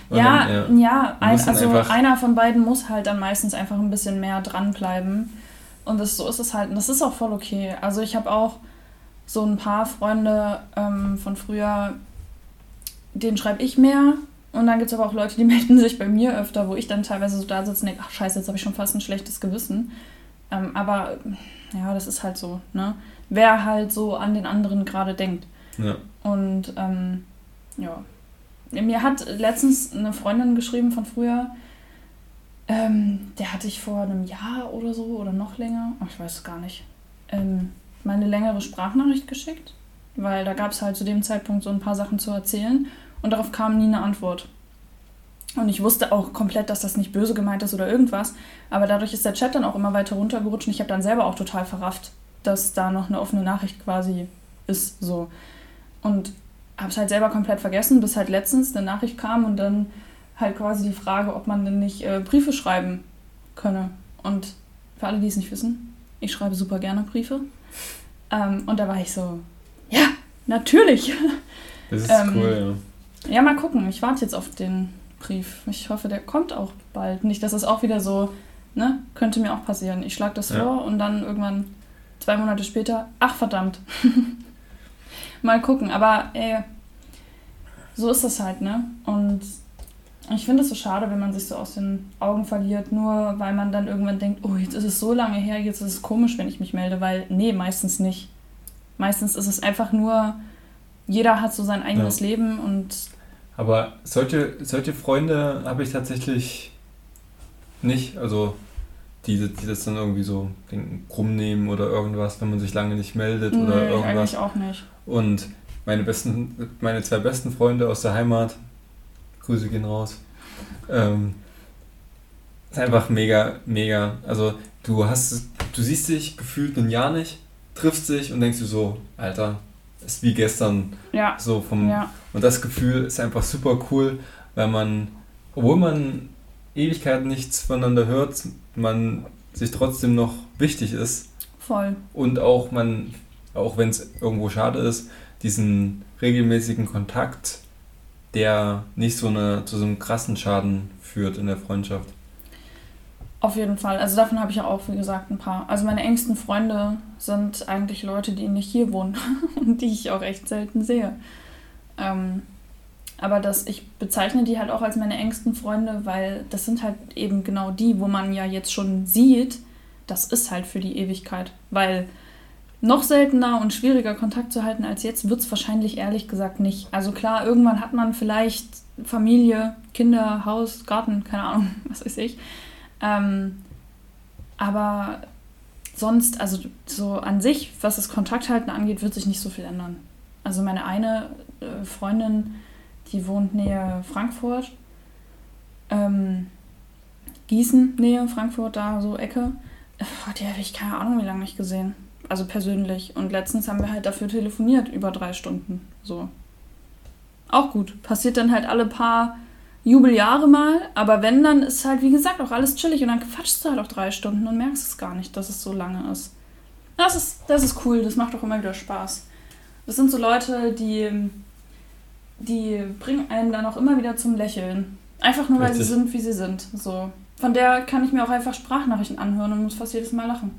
ja, dann, ja, ja ein, also einer von beiden muss halt dann meistens einfach ein bisschen mehr dranbleiben. Und das, so ist es halt. Und das ist auch voll okay. Also ich habe auch so ein paar Freunde ähm, von früher, denen schreibe ich mehr. Und dann gibt es aber auch Leute, die melden sich bei mir öfter, wo ich dann teilweise so da sitze und denke, ach scheiße, jetzt habe ich schon fast ein schlechtes Gewissen. Ähm, aber ja, das ist halt so, ne? Wer halt so an den anderen gerade denkt. Ja. Und ähm, ja. Mir hat letztens eine Freundin geschrieben von früher, ähm, der hatte ich vor einem Jahr oder so oder noch länger, ach, ich weiß es gar nicht, ähm, meine längere Sprachnachricht geschickt, weil da gab es halt zu dem Zeitpunkt so ein paar Sachen zu erzählen und darauf kam nie eine Antwort. Und ich wusste auch komplett, dass das nicht böse gemeint ist oder irgendwas. Aber dadurch ist der Chat dann auch immer weiter runtergerutscht und ich habe dann selber auch total verrafft, dass da noch eine offene Nachricht quasi ist. So. Und habe es halt selber komplett vergessen, bis halt letztens eine Nachricht kam und dann halt quasi die Frage, ob man denn nicht äh, Briefe schreiben könne. Und für alle, die es nicht wissen, ich schreibe super gerne Briefe. Ähm, und da war ich so, ja, natürlich. Das ist ähm, cool, ja. Ja, mal gucken. Ich warte jetzt auf den Brief. Ich hoffe, der kommt auch bald. Nicht, dass es auch wieder so, ne, könnte mir auch passieren. Ich schlage das ja. vor und dann irgendwann zwei Monate später, ach verdammt. mal gucken. Aber ey, so ist das halt, ne? Und ich finde es so schade, wenn man sich so aus den Augen verliert, nur weil man dann irgendwann denkt, oh, jetzt ist es so lange her, jetzt ist es komisch, wenn ich mich melde, weil nee, meistens nicht. Meistens ist es einfach nur, jeder hat so sein eigenes ja. Leben und. Aber solche, solche Freunde habe ich tatsächlich nicht. Also, die, die das dann irgendwie so krumm nehmen oder irgendwas, wenn man sich lange nicht meldet nee, oder irgendwas. Eigentlich auch nicht. Und meine besten, meine zwei besten Freunde aus der Heimat, Grüße gehen raus. Ähm, ist einfach mega, mega. Also du hast, du siehst dich gefühlt ein Jahr nicht, triffst dich und denkst du so, Alter, ist wie gestern. Ja. So vom, ja. Und das Gefühl ist einfach super cool, weil man, obwohl man Ewigkeiten nichts voneinander hört, man sich trotzdem noch wichtig ist. Voll. Und auch man, auch wenn es irgendwo schade ist, diesen regelmäßigen Kontakt der nicht so eine, zu so einem krassen Schaden führt in der Freundschaft. Auf jeden Fall. Also davon habe ich ja auch, wie gesagt, ein paar. Also meine engsten Freunde sind eigentlich Leute, die nicht hier wohnen und die ich auch echt selten sehe. Ähm, aber das, ich bezeichne die halt auch als meine engsten Freunde, weil das sind halt eben genau die, wo man ja jetzt schon sieht, das ist halt für die Ewigkeit. Weil noch seltener und schwieriger Kontakt zu halten als jetzt wird es wahrscheinlich ehrlich gesagt nicht. Also klar, irgendwann hat man vielleicht Familie, Kinder, Haus, Garten, keine Ahnung, was weiß ich. Ähm, aber sonst, also so an sich, was das Kontakthalten angeht, wird sich nicht so viel ändern. Also meine eine äh, Freundin, die wohnt nähe Frankfurt, ähm, Gießen nähe Frankfurt, da so Ecke. Die habe ich keine Ahnung, wie lange nicht gesehen also persönlich. Und letztens haben wir halt dafür telefoniert, über drei Stunden. So. Auch gut. Passiert dann halt alle paar Jubeljahre mal, aber wenn, dann ist halt, wie gesagt, auch alles chillig und dann quatschst du halt auch drei Stunden und merkst es gar nicht, dass es so lange ist. Das ist, das ist cool, das macht auch immer wieder Spaß. Das sind so Leute, die, die bringen einen dann auch immer wieder zum Lächeln. Einfach nur, weil sie sind, wie sie sind. So. Von der kann ich mir auch einfach Sprachnachrichten anhören und muss fast jedes Mal lachen.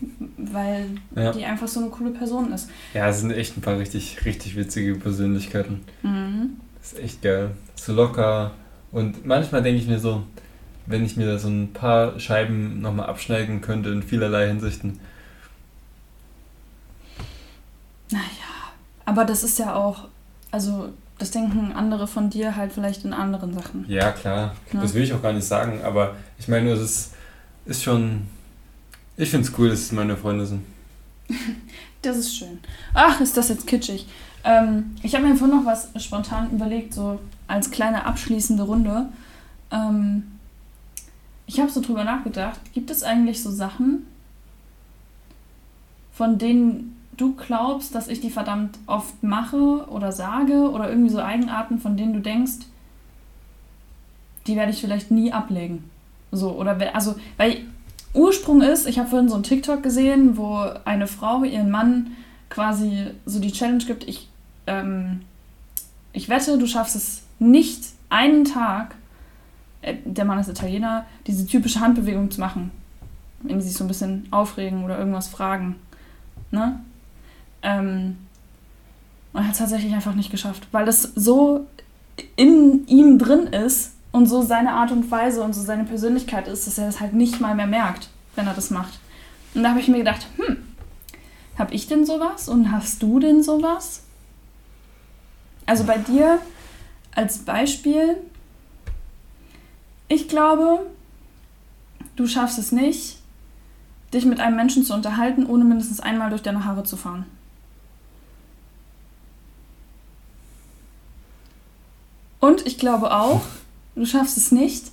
weil ja. die einfach so eine coole Person ist. Ja, es sind echt ein paar richtig, richtig witzige Persönlichkeiten. Mhm. Das ist echt geil. So locker. Und manchmal denke ich mir so, wenn ich mir da so ein paar Scheiben nochmal abschneiden könnte in vielerlei Hinsichten. Naja, aber das ist ja auch, also das denken andere von dir halt vielleicht in anderen Sachen. Ja, klar. Ne? Das will ich auch gar nicht sagen, aber ich meine nur, es ist, ist schon. Ich finde es cool, dass es meine Freunde sind. das ist schön. Ach, ist das jetzt kitschig. Ähm, ich habe mir vorhin noch was spontan überlegt, so als kleine abschließende Runde. Ähm, ich habe so drüber nachgedacht, gibt es eigentlich so Sachen, von denen du glaubst, dass ich die verdammt oft mache oder sage oder irgendwie so Eigenarten, von denen du denkst, die werde ich vielleicht nie ablegen. So, oder also, weil Ursprung ist, ich habe vorhin so ein TikTok gesehen, wo eine Frau ihren Mann quasi so die Challenge gibt, ich, ähm, ich wette, du schaffst es nicht einen Tag, äh, der Mann ist Italiener, diese typische Handbewegung zu machen. Wenn die sich so ein bisschen aufregen oder irgendwas fragen. Ne? Ähm, und hat es tatsächlich einfach nicht geschafft, weil das so in ihm drin ist und so seine Art und Weise und so seine Persönlichkeit ist, dass er das halt nicht mal mehr merkt, wenn er das macht. Und da habe ich mir gedacht, hm, hab ich denn sowas und hast du denn sowas? Also bei dir als Beispiel, ich glaube, du schaffst es nicht, dich mit einem Menschen zu unterhalten, ohne mindestens einmal durch deine Haare zu fahren. Und ich glaube auch, du schaffst es nicht,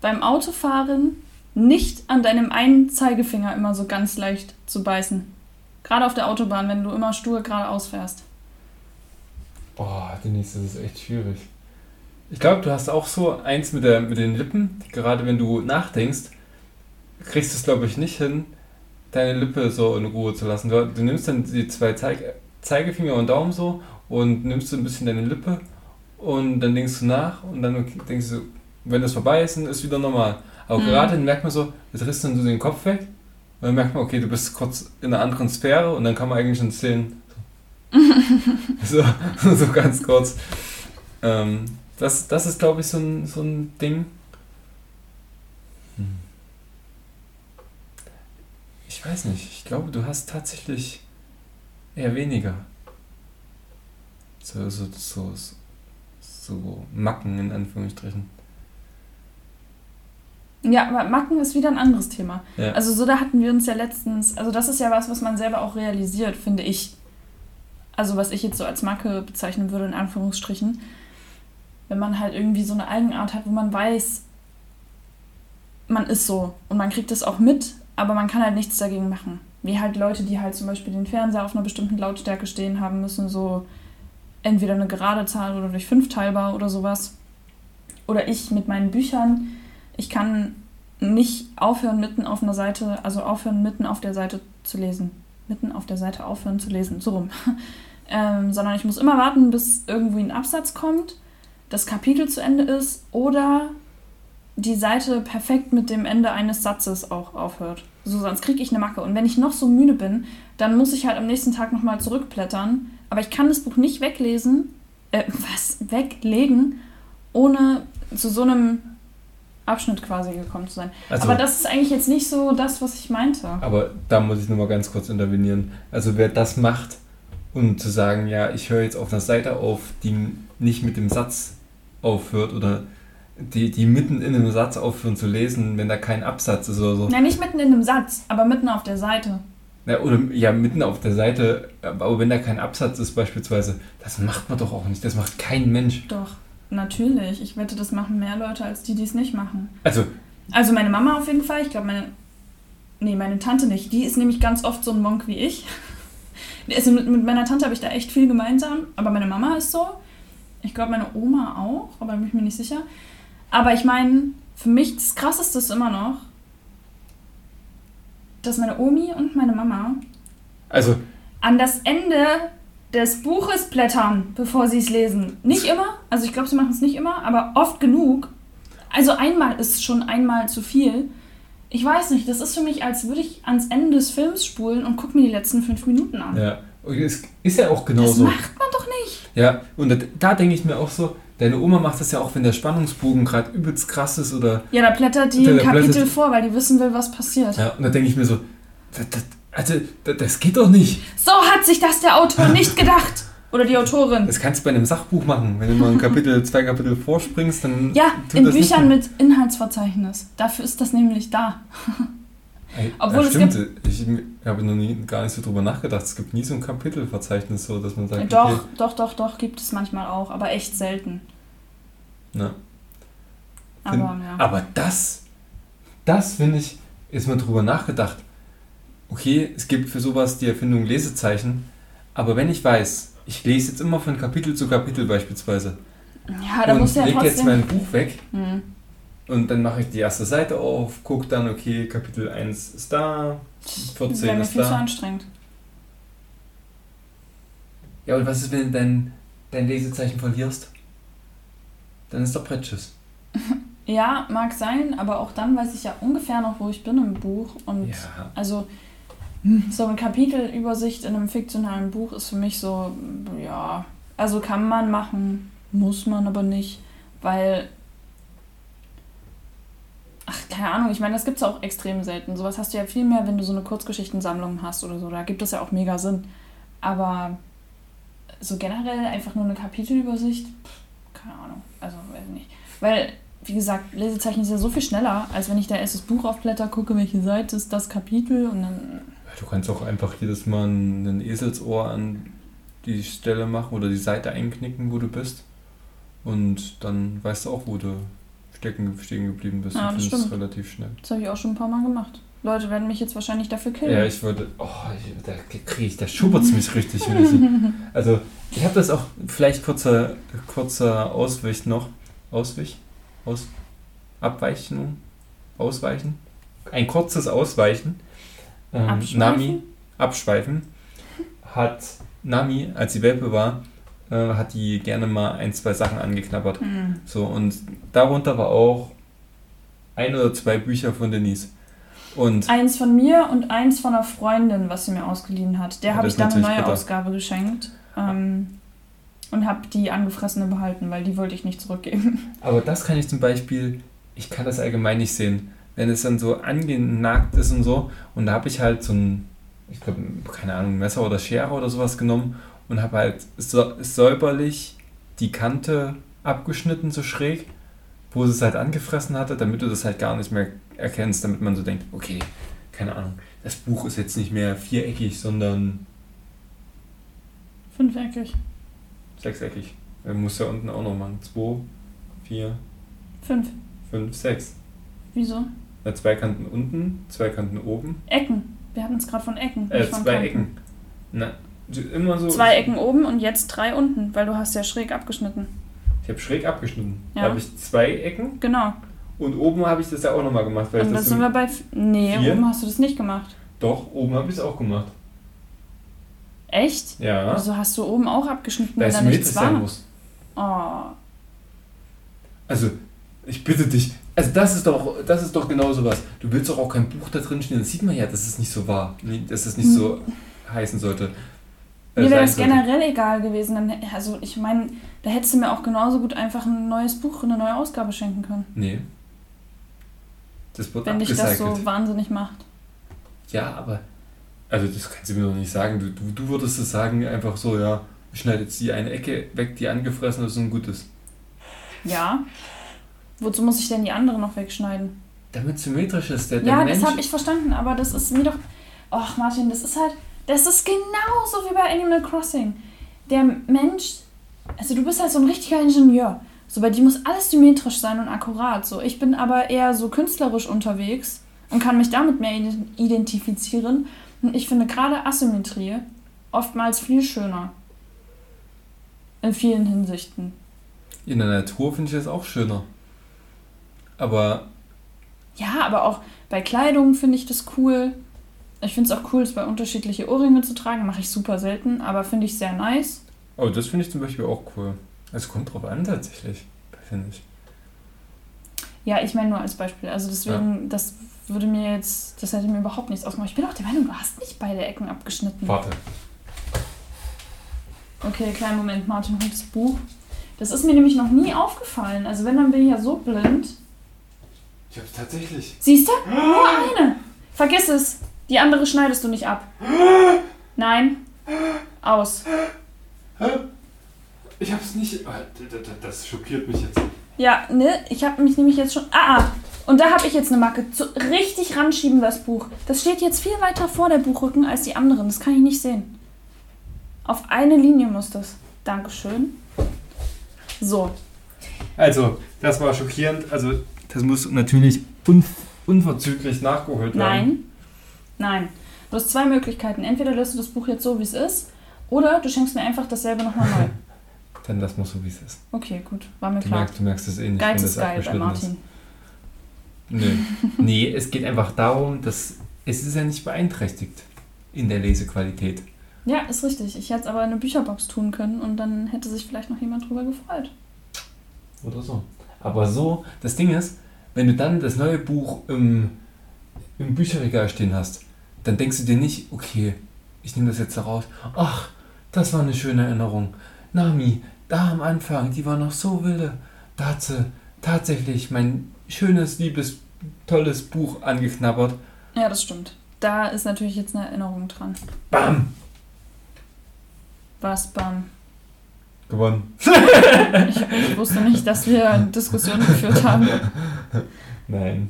beim Autofahren nicht an deinem einen Zeigefinger immer so ganz leicht zu beißen. Gerade auf der Autobahn, wenn du immer stur geradeaus fährst. Boah, Denise, das ist echt schwierig. Ich glaube, du hast auch so eins mit, der, mit den Lippen. Gerade wenn du nachdenkst, kriegst du es, glaube ich, nicht hin, deine Lippe so in Ruhe zu lassen. Du, du nimmst dann die zwei Zeige, Zeigefinger und Daumen so und nimmst so ein bisschen deine Lippe und dann denkst du nach und dann denkst du, wenn das vorbei ist, dann ist es wieder normal. Aber mhm. gerade dann merkt man so, jetzt riss dann so den Kopf weg und dann merkt man, okay, du bist kurz in einer anderen Sphäre und dann kann man eigentlich schon sehen, so, so ganz kurz. Ähm, das, das ist, glaube ich, so ein, so ein Ding. Hm. Ich weiß nicht, ich glaube, du hast tatsächlich eher weniger. So, so, so, so so Macken in Anführungsstrichen. Ja, aber Macken ist wieder ein anderes Thema. Ja. Also so, da hatten wir uns ja letztens, also das ist ja was, was man selber auch realisiert, finde ich. Also was ich jetzt so als Macke bezeichnen würde, in Anführungsstrichen. Wenn man halt irgendwie so eine Eigenart hat, wo man weiß, man ist so und man kriegt das auch mit, aber man kann halt nichts dagegen machen. Wie halt Leute, die halt zum Beispiel den Fernseher auf einer bestimmten Lautstärke stehen haben müssen, so entweder eine gerade Zahl oder durch fünf teilbar oder sowas. Oder ich mit meinen Büchern, ich kann nicht aufhören, mitten auf einer Seite, also aufhören, mitten auf der Seite zu lesen. Mitten auf der Seite aufhören zu lesen, so rum. ähm, sondern ich muss immer warten, bis irgendwie ein Absatz kommt, das Kapitel zu Ende ist oder die Seite perfekt mit dem Ende eines Satzes auch aufhört. So, sonst kriege ich eine Macke. Und wenn ich noch so müde bin, dann muss ich halt am nächsten Tag nochmal zurückblättern aber ich kann das Buch nicht weglesen, äh, was, weglegen, ohne zu so einem Abschnitt quasi gekommen zu sein. Also, aber das ist eigentlich jetzt nicht so das, was ich meinte. Aber da muss ich nochmal ganz kurz intervenieren. Also wer das macht, um zu sagen, ja, ich höre jetzt auf einer Seite auf, die nicht mit dem Satz aufhört oder die, die mitten in einem Satz aufhören zu lesen, wenn da kein Absatz ist oder so. Nein, nicht mitten in einem Satz, aber mitten auf der Seite. Ja, oder ja, mitten auf der Seite, aber wenn da kein Absatz ist beispielsweise, das macht man doch auch nicht, das macht kein Mensch. Doch, natürlich. Ich wette, das machen mehr Leute als die, die es nicht machen. Also. Also meine Mama auf jeden Fall, ich glaube meine. Nee, meine Tante nicht. Die ist nämlich ganz oft so ein Monk wie ich. Also mit, mit meiner Tante habe ich da echt viel gemeinsam, aber meine Mama ist so. Ich glaube meine Oma auch, aber bin ich mir nicht sicher. Aber ich meine, für mich das Krasseste ist immer noch, dass meine Omi und meine Mama Also, an das Ende des Buches blättern, bevor sie es lesen. Nicht immer, also ich glaube, sie machen es nicht immer, aber oft genug. Also einmal ist schon einmal zu viel. Ich weiß nicht, das ist für mich, als würde ich ans Ende des Films spulen und gucke mir die letzten fünf Minuten an. ja, es ist ja auch das genauso. macht man doch nicht. Ja, und da, da denke ich mir auch so, deine Oma macht das ja auch, wenn der Spannungsbogen gerade übelst krass ist oder. Ja, da blättert die ein Kapitel vor, weil die wissen will, was passiert. Ja, und da denke ich mir so, das, das, also, das, das geht doch nicht. So hat sich das der Autor nicht gedacht. Oder die Autorin. Das kannst du bei einem Sachbuch machen. Wenn du mal ein Kapitel, zwei Kapitel vorspringst, dann. Ja, in Büchern mit Inhaltsverzeichnis. Dafür ist das nämlich da. Ey, Obwohl es stimmt. Ich habe noch nie, gar nicht so drüber nachgedacht. Es gibt nie so ein Kapitelverzeichnis, so dass man sagt, doch, okay, doch, doch, doch, gibt es manchmal auch, aber echt selten. Na, Aber Fin- ja. Aber das, das finde ich, ist mal drüber nachgedacht. Okay, es gibt für sowas die Erfindung Lesezeichen, aber wenn ich weiß, ich lese jetzt immer von Kapitel zu Kapitel beispielsweise ja, da du ja leg jetzt trotzdem. mein Buch weg Hm. und dann mache ich die erste Seite auf, gucke dann, okay, Kapitel 1 ist da, Das 14 wäre mir ist viel zu da. anstrengend. Ja, und was ist, wenn du dein, dein Lesezeichen verlierst? Dann ist doch Prätsches. Ja, mag sein, aber auch dann weiß ich ja ungefähr noch, wo ich bin im Buch. Und Ja. also so eine Kapitelübersicht in einem fiktionalen Buch ist für mich so, ja, also kann man machen, muss man aber nicht, weil, ach, keine Ahnung, ich meine, das gibt es auch extrem selten. Sowas hast du ja viel mehr, wenn du so eine Kurzgeschichtensammlung hast oder so, da gibt es ja auch mega Sinn. Aber so generell einfach nur eine Kapitelübersicht, pff, keine Ahnung, also weiß nicht. Weil, wie gesagt, Lesezeichen ist ja so viel schneller, als wenn ich da erst das Buch aufblätter, gucke, welche Seite ist das Kapitel und dann Du kannst auch einfach jedes Mal ein Eselsohr an die Stelle machen oder die Seite einknicken, wo du bist. Und dann weißt du auch, wo du stecken, stehen geblieben bist Ja, und das findest es relativ schnell. Das habe ich auch schon ein paar Mal gemacht. Leute werden mich jetzt wahrscheinlich dafür killen. Ja, ich wollte. Oh, ich, da kriege ich, da schubbert es mich richtig. Wenn ich, also, ich habe das auch, vielleicht kurzer, kurzer Auswich noch. Auswich? Aus, Abweichung? Ausweichen? Ein kurzes Ausweichen. Ähm, Abschweifen? Nami, abschweifen, hat Nami, als sie Welpe war, äh, hat die gerne mal ein, zwei Sachen angeknabbert. Hm. So, und darunter war auch ein oder zwei Bücher von Denise. Und Eins von mir und eins von einer Freundin, was sie mir ausgeliehen hat. Der Ja, habe ich dann eine neue bitter. Ausgabe geschenkt. Ähm, und habe die angefressene behalten, weil die wollte ich nicht zurückgeben. Aber das kann ich zum Beispiel, ich kann das allgemein nicht sehen. Wenn es dann so angenagt ist und so, und da habe ich halt so ein, ich glaube, keine Ahnung, Messer oder Schere oder sowas genommen und habe halt säuberlich die Kante abgeschnitten, so schräg, wo es halt angefressen hatte, damit du das halt gar nicht mehr erkennst, damit man so denkt, okay, keine Ahnung, das Buch ist jetzt nicht mehr viereckig, sondern Fünfeckig. sechseckig. Man muss ja unten auch noch machen. Zwei, vier, Fünf. fünf, sechs. Wieso? Ja, zwei Kanten unten, zwei Kanten oben. Ecken. Wir hatten es gerade von Ecken. Äh, von zwei Kanten. Ecken. Na, immer so. Zwei Ecken oben und jetzt drei unten, weil du hast ja schräg abgeschnitten. Ich habe schräg abgeschnitten. Ja. Da habe ich zwei Ecken Genau. und oben habe ich das ja auch nochmal gemacht. Weil Und das sind wir bei. Nee, Vier? oben hast du das nicht gemacht. doch, oben habe ich es auch gemacht. Echt? Ja. Wieso hast du oben auch abgeschnitten, weil wenn es da nichts sein war? muss. Oh. Also, ich bitte dich. Also das ist doch, das ist doch genau sowas. Du willst doch auch kein Buch da drin stehen. Das sieht man ja, dass es nicht so war. Dass es nicht so heißen sollte. Äh, Mir wäre sollte. generell egal gewesen. Dann, also ich meine, da hättest du mir auch genauso gut einfach ein neues Buch, eine neue Ausgabe schenken können. Nee. Das wird Wenn dich das so wahnsinnig macht. Ja, aber. Also, das kannst du mir doch nicht sagen. Du, du, du würdest es sagen, einfach so, ja, ich schneide jetzt die eine Ecke weg, die angefressen ist und gut ist. Ja. Wozu muss ich denn die andere noch wegschneiden? Damit symmetrisch ist. Der, der ja, Mensch. das habe ich verstanden, aber das ist mir doch. Och, Martin, das ist halt. Das ist genauso wie bei Animal Crossing. Der Mensch. Also, du bist halt so ein richtiger Ingenieur. So, bei dir muss alles symmetrisch sein und akkurat. So, ich bin aber eher so künstlerisch unterwegs und kann mich damit mehr ide- identifizieren. Und ich finde gerade Asymmetrie oftmals viel schöner. In vielen Hinsichten. In der Natur finde ich das auch schöner. Aber Ja, aber auch bei Kleidung finde ich das cool. Ich finde es auch cool, zwei unterschiedliche Ohrringe zu tragen. Mache ich super selten, aber finde ich sehr nice. Oh, das finde ich zum Beispiel auch cool. Es kommt drauf an tatsächlich, finde ich. Ja, ich meine nur als Beispiel. Also deswegen, das würde mir jetzt, das hätte mir überhaupt nichts ausgemacht. Ich bin auch der Meinung, du hast nicht beide Ecken abgeschnitten. Warte. Okay, kleinen Moment, Martin holt das Buch. Das ist mir nämlich noch nie aufgefallen. Also wenn, dann bin ich ja so blind. Ich hab's tatsächlich. Siehst du? Nur eine. Vergiss es. Die andere schneidest du nicht ab. Nein. Aus. Ich hab's nicht. Ah, Das schockiert mich jetzt. Ja, ne? Ich habe mich nämlich jetzt schon. Ah, ah. Und da habe ich jetzt eine Macke. Zu, richtig ranschieben, das Buch. Das steht jetzt viel weiter vor der Buchrücken als die anderen. Das kann ich nicht sehen. Auf eine Linie muss das. Dankeschön. So. Also, das war schockierend. Also, das muss natürlich un unverzüglich nachgeholt werden. Nein. Nein. Du hast zwei Möglichkeiten. Entweder lässt du das Buch jetzt so, wie es ist, oder du schenkst mir einfach dasselbe nochmal neu. Dann lass mal so, wie es ist. Okay, gut. War mir Du klar. merkst, du merkst es eh nicht. Geiz wenn ist das geil bei Martin. Ist. Nee. nee, es geht einfach darum, dass es ist ja nicht beeinträchtigt in der Lesequalität. Ja, ist richtig. Ich hätte es aber in eine Bücherbox tun können und dann hätte sich vielleicht noch jemand drüber gefreut. Oder so. Aber so, das Ding ist, wenn du dann das neue Buch im, im Bücherregal stehen hast, dann denkst du dir nicht, okay, ich nehme das jetzt da raus. Ach, das war eine schöne Erinnerung. Nami, da am Anfang, die war noch so wilde. Da hat sie tatsächlich mein schönes, liebes, tolles Buch angeknabbert. Ja, das stimmt. Da ist natürlich jetzt eine Erinnerung dran. Bam! Was, bam. Gewonnen. Ich, ich wusste nicht, dass wir Diskussionen geführt haben. Nein.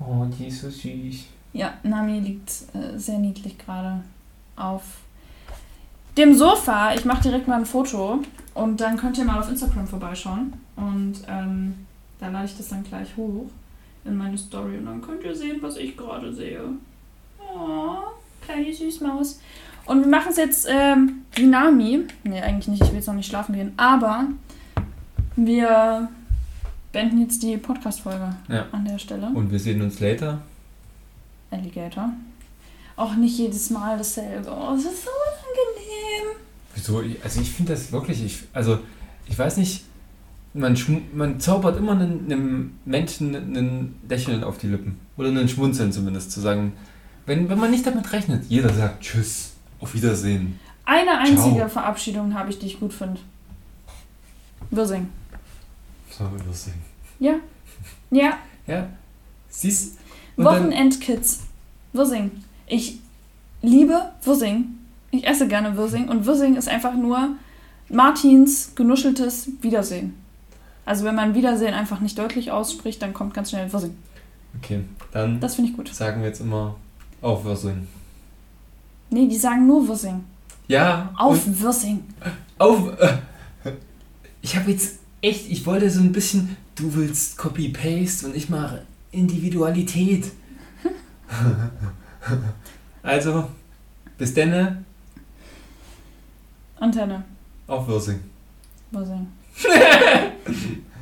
Oh, die ist so süß. Ja, Nami liegt äh, sehr niedlich gerade auf dem Sofa. Ich mache direkt mal ein Foto und dann könnt ihr mal auf Instagram vorbeischauen. Und ähm, da lade ich das dann gleich hoch in meine Story und dann könnt ihr sehen, was ich gerade sehe. Oh, kleine Süßmaus. Und wir machen es jetzt ähm, wie Nami. Nee, eigentlich nicht. Ich will jetzt noch nicht schlafen gehen. Aber wir beenden jetzt die Podcast-Folge Ja. an der Stelle. Und wir sehen uns later. Alligator. Auch nicht jedes Mal dasselbe. Oh, das ist so unangenehm. Wieso? Also ich finde das wirklich, ich, also ich weiß nicht, man, man zaubert immer einem, einem Menschen ein Lächeln auf die Lippen. Oder ein Schmunzeln zumindest, zu sagen, wenn, wenn man nicht damit rechnet, jeder sagt Tschüss, auf Wiedersehen. Eine einzige Ciao. Verabschiedung habe ich, die ich gut finde. Wirsing. So, Wiedersehen. Ja. Ja. Ja, siehst dann, Wochenendkids. Wirsing. Ich liebe Wirsing. Ich esse gerne Wirsing. Und Wirsing ist einfach nur Martins genuscheltes Wiedersehen. Also wenn man Wiedersehen einfach nicht deutlich ausspricht, dann kommt ganz schnell Wirsing. Okay, dann Das finde ich gut. sagen wir jetzt immer auf Wiedersehen. Nee, die sagen nur Wirsing. Ja, Auf und Wirsing. auf. Äh, ich habe jetzt echt, ich wollte so ein bisschen, du willst Copy-Paste und ich mache Individualität. also, bis denne, Antenne. auf Wirsing. Wirsing.